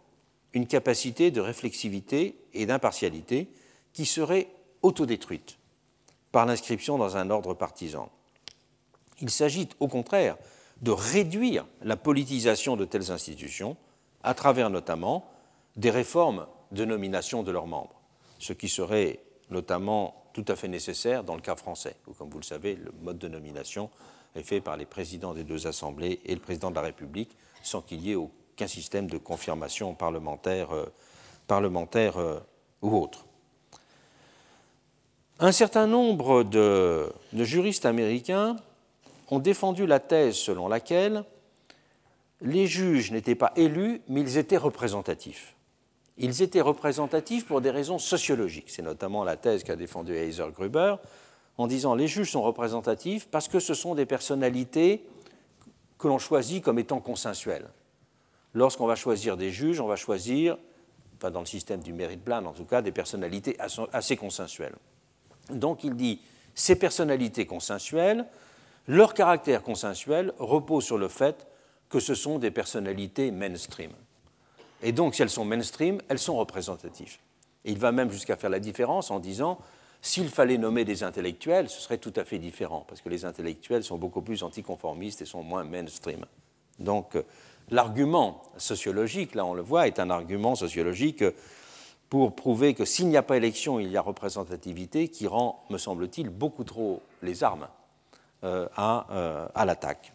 une capacité de réflexivité et d'impartialité qui serait autodétruite par l'inscription dans un ordre partisan. Il s'agit au contraire de réduire la politisation de telles institutions à travers notamment des réformes de nomination de leurs membres, ce qui serait notamment tout à fait nécessaire dans le cas français, où, comme vous le savez, le mode de nomination est fait par les présidents des deux assemblées et le président de la République, sans qu'il y ait aucun système de confirmation parlementaire, euh, euh, ou autre. Un certain nombre de juristes américains ont défendu la thèse selon laquelle les juges n'étaient pas élus, mais ils étaient représentatifs. Ils étaient représentatifs pour des raisons sociologiques. C'est notamment la thèse qu'a défendue Heiser Gruber, en disant les juges sont représentatifs parce que ce sont des personnalités que l'on choisit comme étant consensuelles. Lorsqu'on va choisir des juges, on va choisir, dans le système du mérite plan en tout cas, des personnalités assez consensuelles. Donc il dit ces personnalités consensuelles, leur caractère consensuel repose sur le fait que ce sont des personnalités mainstream. Et donc, si elles sont mainstream, elles sont représentatives. Et il va même jusqu'à faire la différence en disant s'il fallait nommer des intellectuels, ce serait tout à fait différent, parce que les intellectuels sont beaucoup plus anticonformistes et sont moins mainstream. Donc, euh, l'argument sociologique, là on le voit, est un argument sociologique pour prouver que s'il n'y a pas élection, il y a représentativité, qui rend, me semble-t-il, beaucoup trop les armes euh, euh, à l'attaque.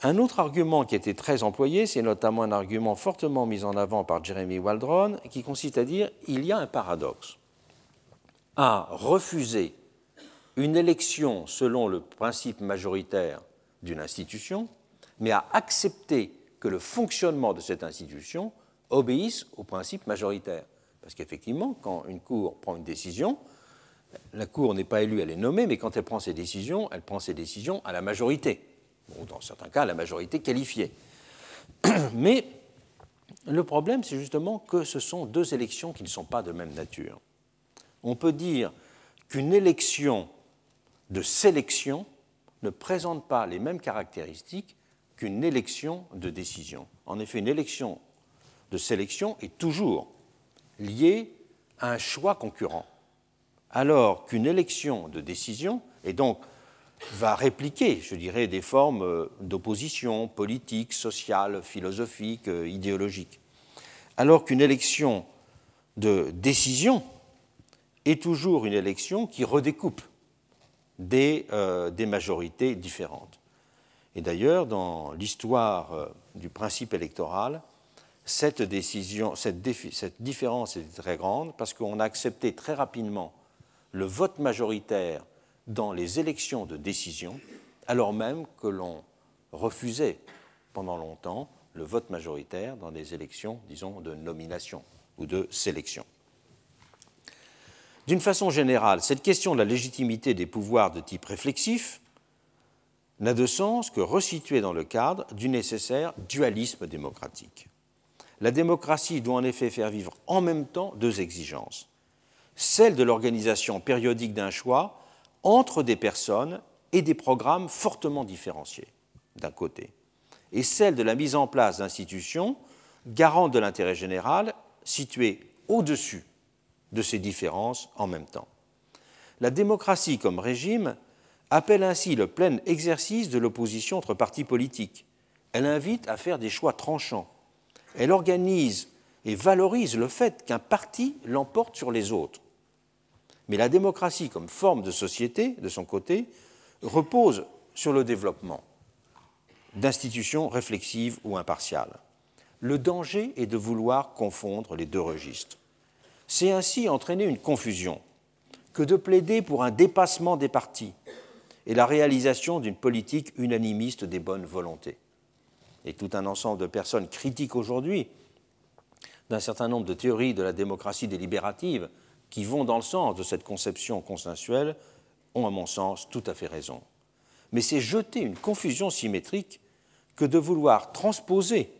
Un autre argument qui été très employé, c'est notamment un argument fortement mis en avant par Jeremy Waldron, qui consiste à dire il y a un paradoxe à refuser une élection selon le principe majoritaire d'une institution, mais à accepter que le fonctionnement de cette institution obéisse au principe majoritaire. Parce qu'effectivement, quand une Cour prend une décision, la Cour n'est pas élue, elle est nommée, mais quand elle prend ses décisions, elle prend ses décisions à la majorité ou dans certains cas la majorité qualifiée. Mais le problème, c'est justement que ce sont deux élections qui ne sont pas de même nature. On peut dire qu'une élection de sélection ne présente pas les mêmes caractéristiques qu'une élection de décision. En effet, une élection de sélection est toujours liée à un choix concurrent, alors qu'une élection de décision, est donc va répliquer, je dirais, des formes euh, d'opposition politique, sociale, philosophique, euh, idéologique. Alors qu'une élection de décision est toujours une élection qui redécoupe des, euh, des majorités différentes. Et d'ailleurs, dans l'histoire du principe électoral, cette, décision, cette, cette différence est très grande parce qu'on a accepté très rapidement le vote majoritaire dans les élections de décision, alors même que l'on refusait pendant longtemps le vote majoritaire dans les élections, disons, de nomination ou de sélection. D'une façon générale, cette question de la légitimité des pouvoirs de type réflexif n'a de sens que resituée dans le cadre du nécessaire dualisme démocratique. La démocratie doit en effet faire vivre en même temps deux exigences. Celle de l'organisation périodique d'un choix entre des personnes et des programmes fortement différenciés, d'un côté, et celle de la mise en place d'institutions garantes de l'intérêt général situées au-dessus de ces différences en même temps. La démocratie comme régime appelle ainsi le plein exercice de l'opposition entre partis politiques. Elle invite à faire des choix tranchants. Elle organise et valorise le fait qu'un parti l'emporte sur les autres mais la démocratie comme forme de société, de son côté, repose sur le développement d'institutions réflexives ou impartiales. Le danger est de vouloir confondre les deux registres. C'est ainsi entraîner une confusion que de plaider pour un dépassement des partis et la réalisation d'une politique unanimiste des bonnes volontés. Et tout un ensemble de personnes critiques aujourd'hui d'un certain nombre de théories de la démocratie délibérative qui vont dans le sens de cette conception consensuelle ont, à mon sens, tout à fait raison. Mais c'est jeter une confusion symétrique que de vouloir transposer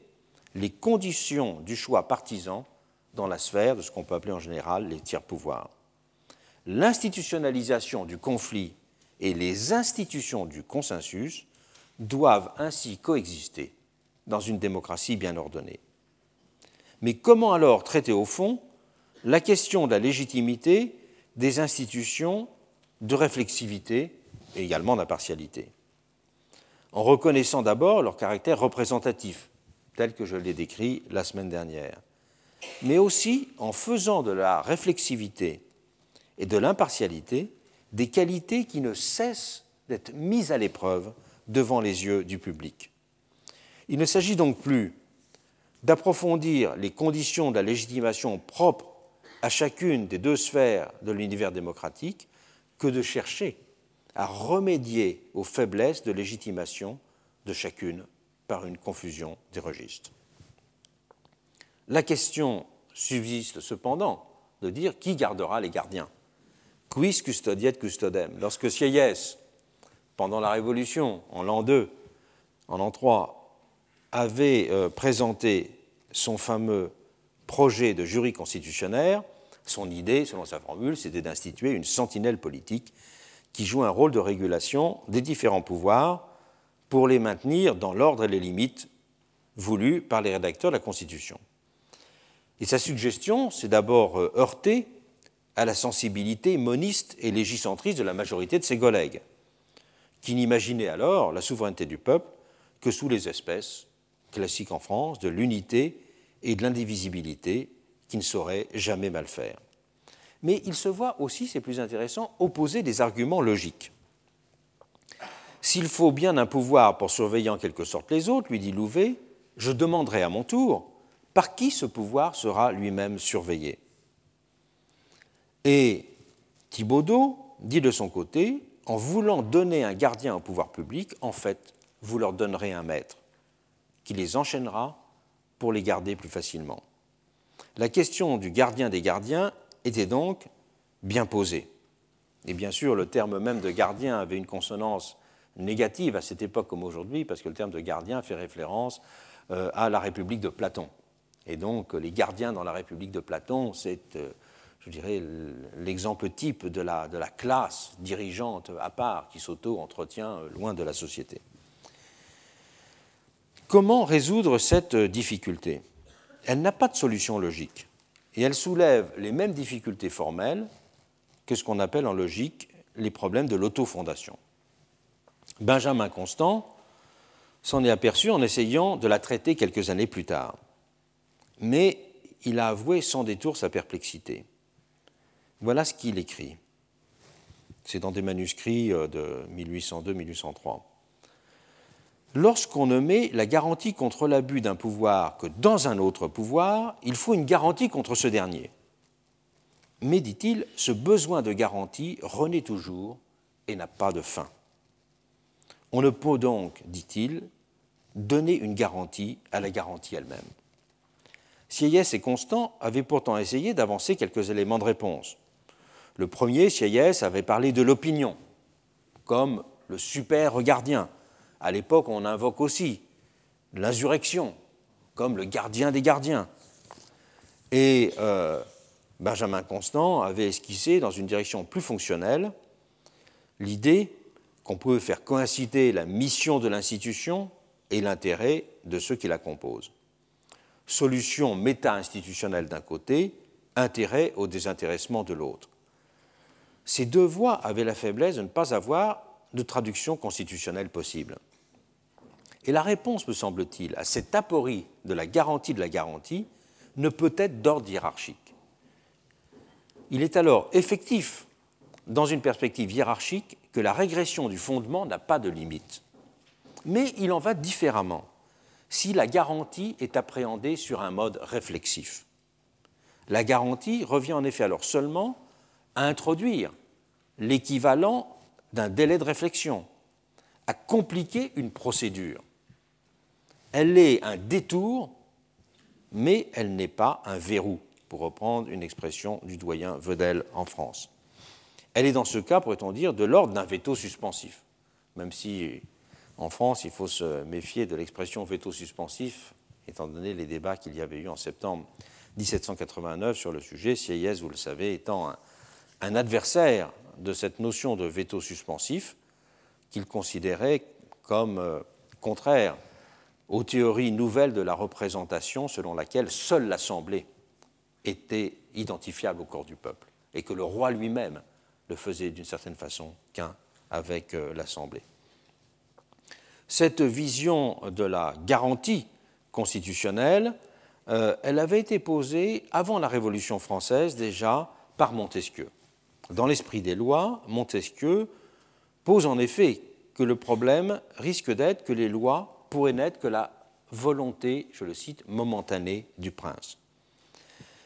les conditions du choix partisan dans la sphère de ce qu'on peut appeler en général les tiers-pouvoirs. L'institutionnalisation du conflit et les institutions du consensus doivent ainsi coexister dans une démocratie bien ordonnée. Mais comment alors traiter au fond la question de la légitimité des institutions de réflexivité et également d'impartialité, en reconnaissant d'abord leur caractère représentatif, tel que je l'ai décrit la semaine dernière, mais aussi en faisant de la réflexivité et de l'impartialité des qualités qui ne cessent d'être mises à l'épreuve devant les yeux du public. Il ne s'agit donc plus d'approfondir les conditions de la légitimation propre à chacune des deux sphères de l'univers démocratique que de chercher à remédier aux faiblesses de légitimation de chacune par une confusion des registres. La question subsiste cependant de dire qui gardera les gardiens. Quis custodiet custodem? Lorsque Sieyès, pendant la Révolution, en l'an 2, en l'an 3, avait euh, présenté son fameux projet de jury constitutionnel, son idée, selon sa formule, c'était d'instituer une sentinelle politique qui joue un rôle de régulation des différents pouvoirs pour les maintenir dans l'ordre et les limites voulus par les rédacteurs de la Constitution. Et sa suggestion s'est d'abord euh, heurtée à la sensibilité moniste et légicentriste de la majorité de ses collègues, qui n'imaginaient alors la souveraineté du peuple que sous les espèces, classiques en France, de l'unité et de l'indivisibilité qui ne saurait jamais mal faire. Mais il se voit aussi, c'est plus intéressant, opposer des arguments logiques. S'il faut bien un pouvoir pour surveiller en quelque sorte les autres, lui dit Louvet, je demanderai à mon tour par qui ce pouvoir sera lui-même surveillé? Et Thibaudot dit de son côté, en voulant donner un gardien au pouvoir public, en fait, vous leur donnerez un maître qui les enchaînera pour les garder plus facilement. La question du gardien des gardiens était donc bien posée. Et bien sûr, le terme même de gardien avait une consonance négative à cette époque comme aujourd'hui, parce que le terme de gardien fait référence euh, à la République de Platon. Et donc, les gardiens dans la République de Platon, c'est, euh, je dirais, l'exemple type de la, de la classe dirigeante à part qui s'auto-entretient euh, loin de la société. Comment résoudre cette difficulté? Elle n'a pas de solution logique et elle soulève les mêmes difficultés formelles que ce qu'on appelle en logique les problèmes de l'autofondation. Benjamin Constant s'en est aperçu en essayant de la traiter quelques années plus tard. Mais il a avoué sans détour sa perplexité. Voilà ce qu'il écrit. C'est dans des manuscrits euh, de 1802-1803 lorsqu'on ne met la garantie contre l'abus d'un pouvoir que dans un autre pouvoir, il faut une garantie contre ce dernier. Mais, dit-il, ce besoin de garantie renaît toujours et n'a pas de fin. On ne peut donc, dit-il, donner une garantie à la garantie elle-même. Sieyès et Constant avaient pourtant essayé d'avancer quelques éléments de réponse. Le premier, Sieyès, avait parlé de l'opinion, comme le super gardien, à l'époque, on invoque aussi l'insurrection comme le gardien des gardiens. Et euh, Benjamin Constant avait esquissé dans une direction plus fonctionnelle l'idée qu'on pouvait faire coïncider la mission de l'institution et l'intérêt de ceux qui la composent. Solution méta-institutionnelle d'un côté, intérêt au désintéressement de l'autre. Ces deux voies avaient la faiblesse de ne pas avoir de traduction constitutionnelle possible. Et la réponse, me semble-t-il, à cette aporie de la garantie de la garantie ne peut être d'ordre hiérarchique. Il est alors effectif, dans une perspective hiérarchique, que la régression du fondement n'a pas de limite. Mais il en va différemment si la garantie est appréhendée sur un mode réflexif. La garantie revient en effet alors seulement à introduire l'équivalent d'un délai de réflexion, à compliquer une procédure. Elle est un détour, mais elle n'est pas un verrou, pour reprendre une expression du doyen Vedel en France. Elle est dans ce cas, pourrait-on dire, de l'ordre d'un veto suspensif, même si en France, il faut se méfier de l'expression veto suspensif, étant donné les débats qu'il y avait eu en septembre 1789 sur le sujet, Sieyès, vous le savez, étant un adversaire de cette notion de veto suspensif qu'il considérait comme euh, contraire aux théories nouvelles de la représentation selon laquelle seule l'Assemblée était identifiable au corps du peuple et que le roi lui-même le faisait d'une certaine façon qu'un avec euh, l'Assemblée. Cette vision de la garantie constitutionnelle, euh, elle avait été posée avant la Révolution française déjà par Montesquieu. Dans l'esprit des lois, Montesquieu pose en effet que le problème risque d'être que les lois pourraient n'être que la volonté, je le cite, momentanée du prince.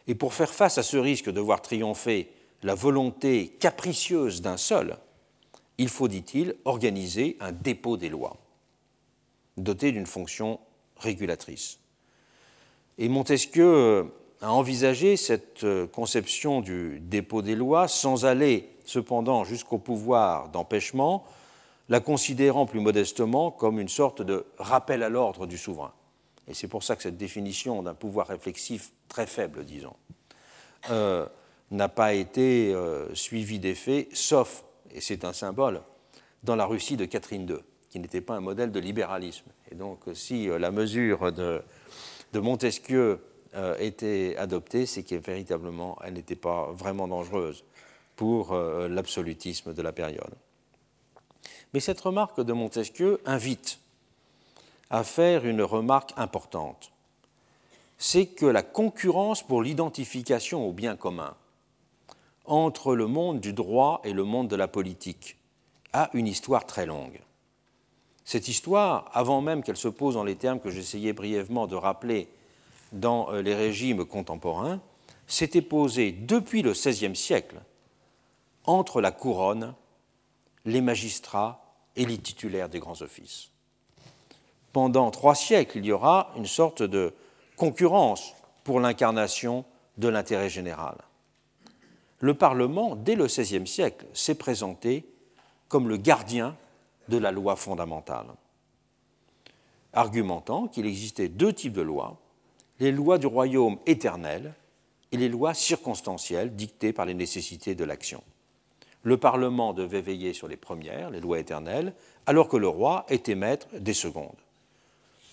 Et pour faire face à ce risque de voir triompher la volonté capricieuse d'un seul, il faut, dit-il, organiser un dépôt des lois, doté d'une fonction régulatrice. Et Montesquieu a envisagé cette conception du dépôt des lois sans aller cependant jusqu'au pouvoir d'empêchement, la considérant plus modestement comme une sorte de rappel à l'ordre du souverain. Et c'est pour ça que cette définition d'un pouvoir réflexif très faible, disons, euh, n'a pas été euh, suivie d'effet, sauf, et c'est un symbole, dans la Russie de Catherine II, qui n'était pas un modèle de libéralisme. Et donc, si euh, la mesure de, Montesquieu était adoptée, c'est que véritablement, elle n'était pas vraiment dangereuse pour l'absolutisme de la période. Mais cette remarque de Montesquieu invite à faire une remarque importante. C'est que la concurrence pour l'identification au bien commun entre le monde du droit et le monde de la politique a une histoire très longue. Cette histoire, avant même qu'elle se pose dans les termes que j'essayais brièvement de rappeler dans euh, les régimes contemporains, s'était posée depuis le XVIe siècle entre la couronne, les magistrats et les titulaires des grands offices pendant trois siècles, il y aura une sorte de concurrence pour l'incarnation de l'intérêt général. Le Parlement, dès le XVIe siècle, s'est présenté comme le gardien de la loi fondamentale, argumentant qu'il existait deux types de lois, les lois du royaume éternel et les lois circonstancielles dictées par les nécessités de l'action. Le Parlement devait veiller sur les premières, les lois éternelles, alors que le roi était maître des secondes.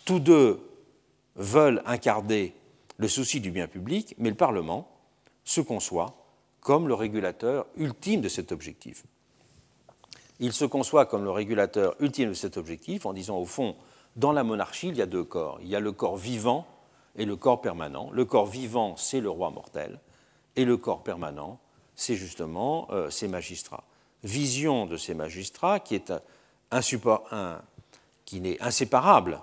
Tous deux veulent incarner le souci du bien public, mais le Parlement se conçoit comme le régulateur ultime de cet objectif. Il se conçoit comme le régulateur ultime de cet objectif en disant, au fond, dans la monarchie, il y a deux corps. Il y a le corps vivant et le corps permanent. Le corps vivant, c'est le roi mortel, et le corps permanent, c'est justement euh, ces magistrats. Vision de ces magistrats qui est, un, qui n'est inséparable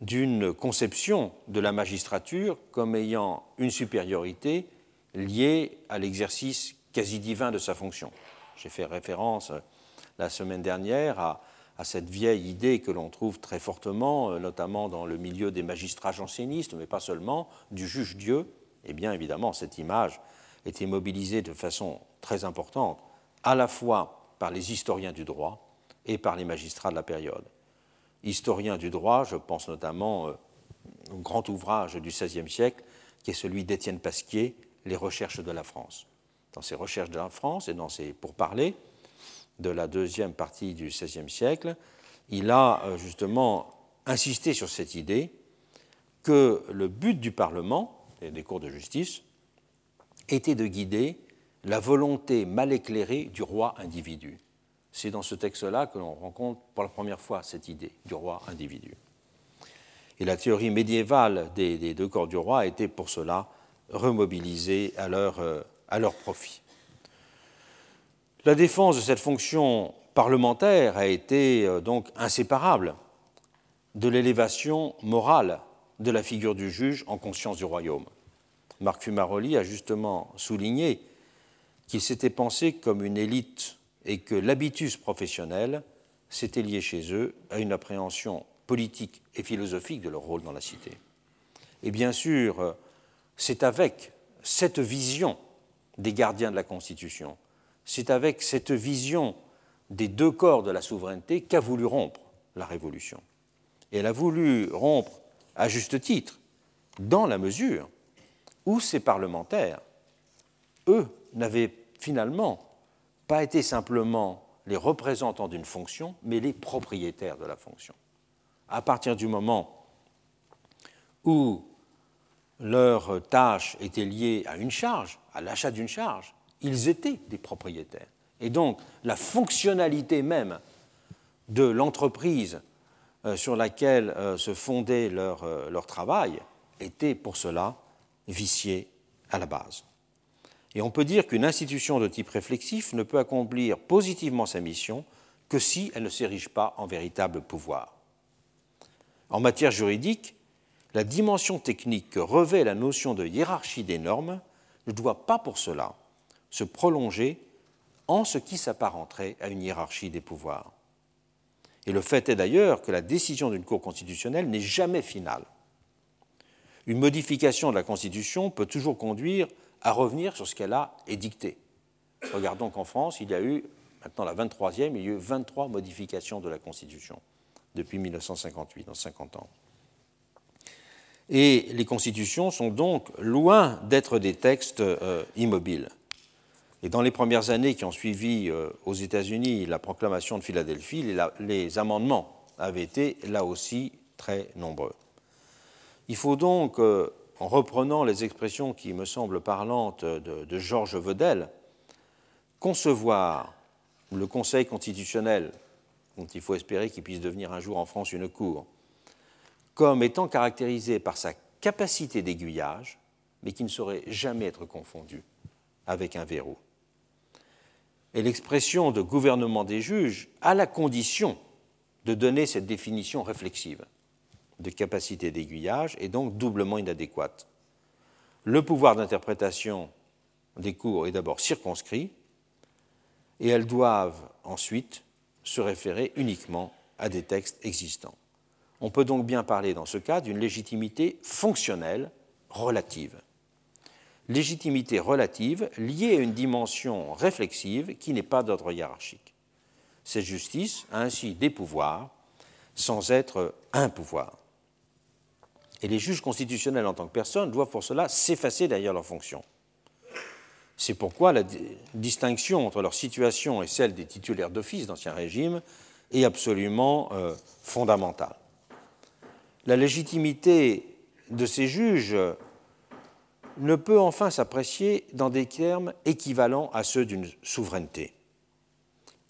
d'une conception de la magistrature comme ayant une supériorité liée à l'exercice quasi divin de sa fonction. J'ai fait référence euh, la semaine dernière à, cette vieille idée que l'on trouve très fortement, euh, notamment dans le milieu des magistrats jansénistes, mais pas seulement, du juge-dieu. Et bien évidemment, cette image était mobilisée de façon très importante, à la fois par les historiens du droit et par les magistrats de la période historien du droit, je pense notamment euh, au grand ouvrage du XVIe siècle, qui est celui d'Étienne Pasquier, Les recherches de la France. Dans ses recherches de la France et dans ses pourparlers de la deuxième partie du XVIe siècle, il a euh, justement insisté sur cette idée que le but du Parlement et des cours de justice était de guider la volonté mal éclairée du roi individu. C'est dans ce texte-là que l'on rencontre pour la première fois cette idée du roi individu. Et la théorie médiévale des, deux corps du roi a été pour cela remobilisée à leur, euh, à leur profit. La défense de cette fonction parlementaire a été euh, donc inséparable de l'élévation morale de la figure du juge en conscience du royaume. Marc Fumaroli a justement souligné qu'il s'était pensé comme une élite et que l'habitus professionnel s'était lié chez eux à une appréhension politique et philosophique de leur rôle dans la cité. Et bien sûr, c'est avec cette vision des gardiens de la Constitution, c'est avec cette vision des deux corps de la souveraineté qu'a voulu rompre la Révolution. Et elle a voulu rompre à juste titre, dans la mesure où ces parlementaires, eux, n'avaient finalement pas été simplement les représentants d'une fonction, mais les propriétaires de la fonction. À partir du moment où leur tâche était liée à une charge, à l'achat d'une charge, ils étaient des propriétaires. Et donc la fonctionnalité même de l'entreprise euh, sur laquelle euh, se fondait leur, euh, leur travail était pour cela viciée à la base. Et on peut dire qu'une institution de type réflexif ne peut accomplir positivement sa mission que si elle ne s'érige pas en véritable pouvoir. En matière juridique, la dimension technique que revêt la notion de hiérarchie des normes ne doit pas pour cela se prolonger en ce qui s'apparenterait à une hiérarchie des pouvoirs. Et le fait est d'ailleurs que la décision d'une Cour constitutionnelle n'est jamais finale. Une modification de la Constitution peut toujours conduire à revenir sur ce qu'elle a édicté. Regardons qu'en France, il y a eu, maintenant la 23e, il y a eu 23 modifications de la Constitution depuis 1958, dans 50 ans. Et les constitutions sont donc loin d'être des textes euh, immobiles. Et dans les premières années qui ont suivi euh, aux États-Unis la proclamation de Philadelphie, les, amendements avaient été là aussi très nombreux. Il faut donc, euh, en reprenant les expressions qui me semblent parlantes de, Georges Vedel, concevoir le Conseil constitutionnel, dont il faut espérer qu'il puisse devenir un jour en France une cour, comme étant caractérisé par sa capacité d'aiguillage, mais qui ne saurait jamais être confondu avec un verrou. Et l'expression de gouvernement des juges a la condition de donner cette définition réflexive de capacité d'aiguillage est donc doublement inadéquate. Le pouvoir d'interprétation des cours est d'abord circonscrit et elles doivent ensuite se référer uniquement à des textes existants. On peut donc bien parler dans ce cas d'une légitimité fonctionnelle relative. Légitimité relative liée à une dimension réflexive qui n'est pas d'ordre hiérarchique. Cette justice a ainsi des pouvoirs sans être un pouvoir. Et les juges constitutionnels en tant que personnes doivent pour cela s'effacer derrière leurs fonctions. C'est pourquoi la distinction entre leur situation et celle des titulaires d'office d'Ancien Régime est absolument euh, fondamentale la légitimité de ces juges ne peut enfin s'apprécier dans des termes équivalents à ceux d'une souveraineté.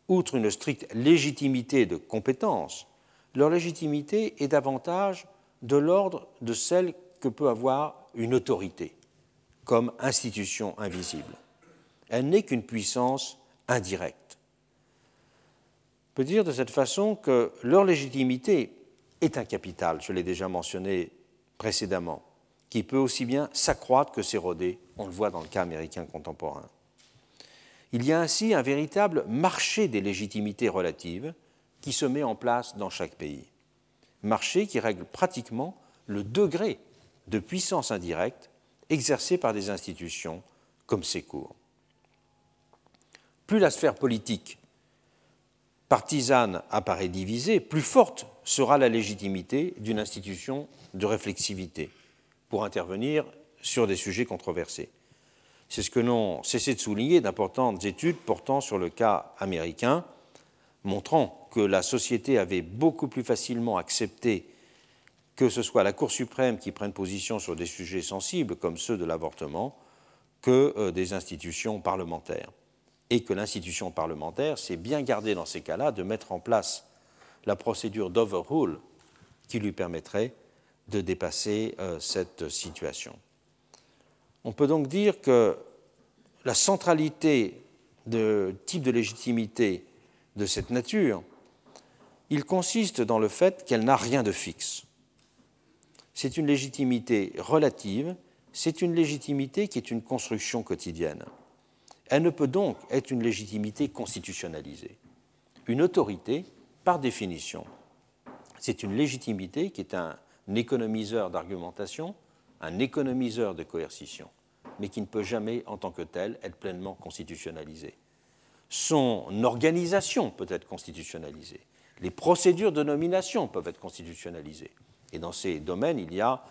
Outre une stricte légitimité de compétence, leur légitimité est davantage de l'ordre de celle que peut avoir une autorité, comme institution invisible. Elle n'est qu'une puissance indirecte. On peut dire de cette façon que leur légitimité est un capital, je l'ai déjà mentionné précédemment, qui peut aussi bien s'accroître que s'éroder, on le voit dans le cas américain contemporain. Il y a ainsi un véritable marché des légitimités relatives qui se met en place dans chaque pays. Marché qui règle pratiquement le degré de puissance indirecte exercée par des institutions comme ces cours. Plus la sphère politique partisane apparaît divisée, plus forte sera la légitimité d'une institution de réflexivité pour intervenir sur des sujets controversés. C'est ce que n'ont cessé de souligner d'importantes études portant sur le cas américain, montrant que la société avait beaucoup plus facilement accepté que ce soit la Cour suprême qui prenne position sur des sujets sensibles comme ceux de l'avortement que euh, des institutions parlementaires et que l'institution parlementaire s'est bien gardée dans ces cas-là de mettre en place la procédure d'overrule qui lui permettrait de dépasser euh, cette situation. On peut donc dire que la centralité de type de légitimité de cette nature, il consiste dans le fait qu'elle n'a rien de fixe. C'est une légitimité relative, c'est une légitimité qui est une construction quotidienne. Elle ne peut donc être une légitimité constitutionnalisée. Une autorité, par définition, c'est une légitimité qui est un économiseur d'argumentation, un économiseur de coercition, mais qui ne peut jamais, en tant que tel, être pleinement constitutionnalisée. Son organisation peut être constitutionnalisée. Les procédures de nomination peuvent être constitutionnalisées. Et dans ces domaines, il y a,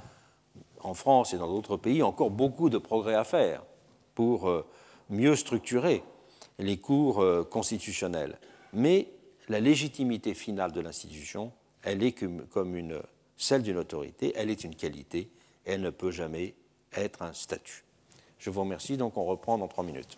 en France et dans d'autres pays, encore beaucoup de progrès à faire pour euh, mieux structurer les cours euh, constitutionnels. Mais la légitimité finale de l'institution, elle est comme une, celle d'une autorité, elle est une qualité, elle ne peut jamais être un statut. Je vous remercie, donc on reprend dans trois minutes.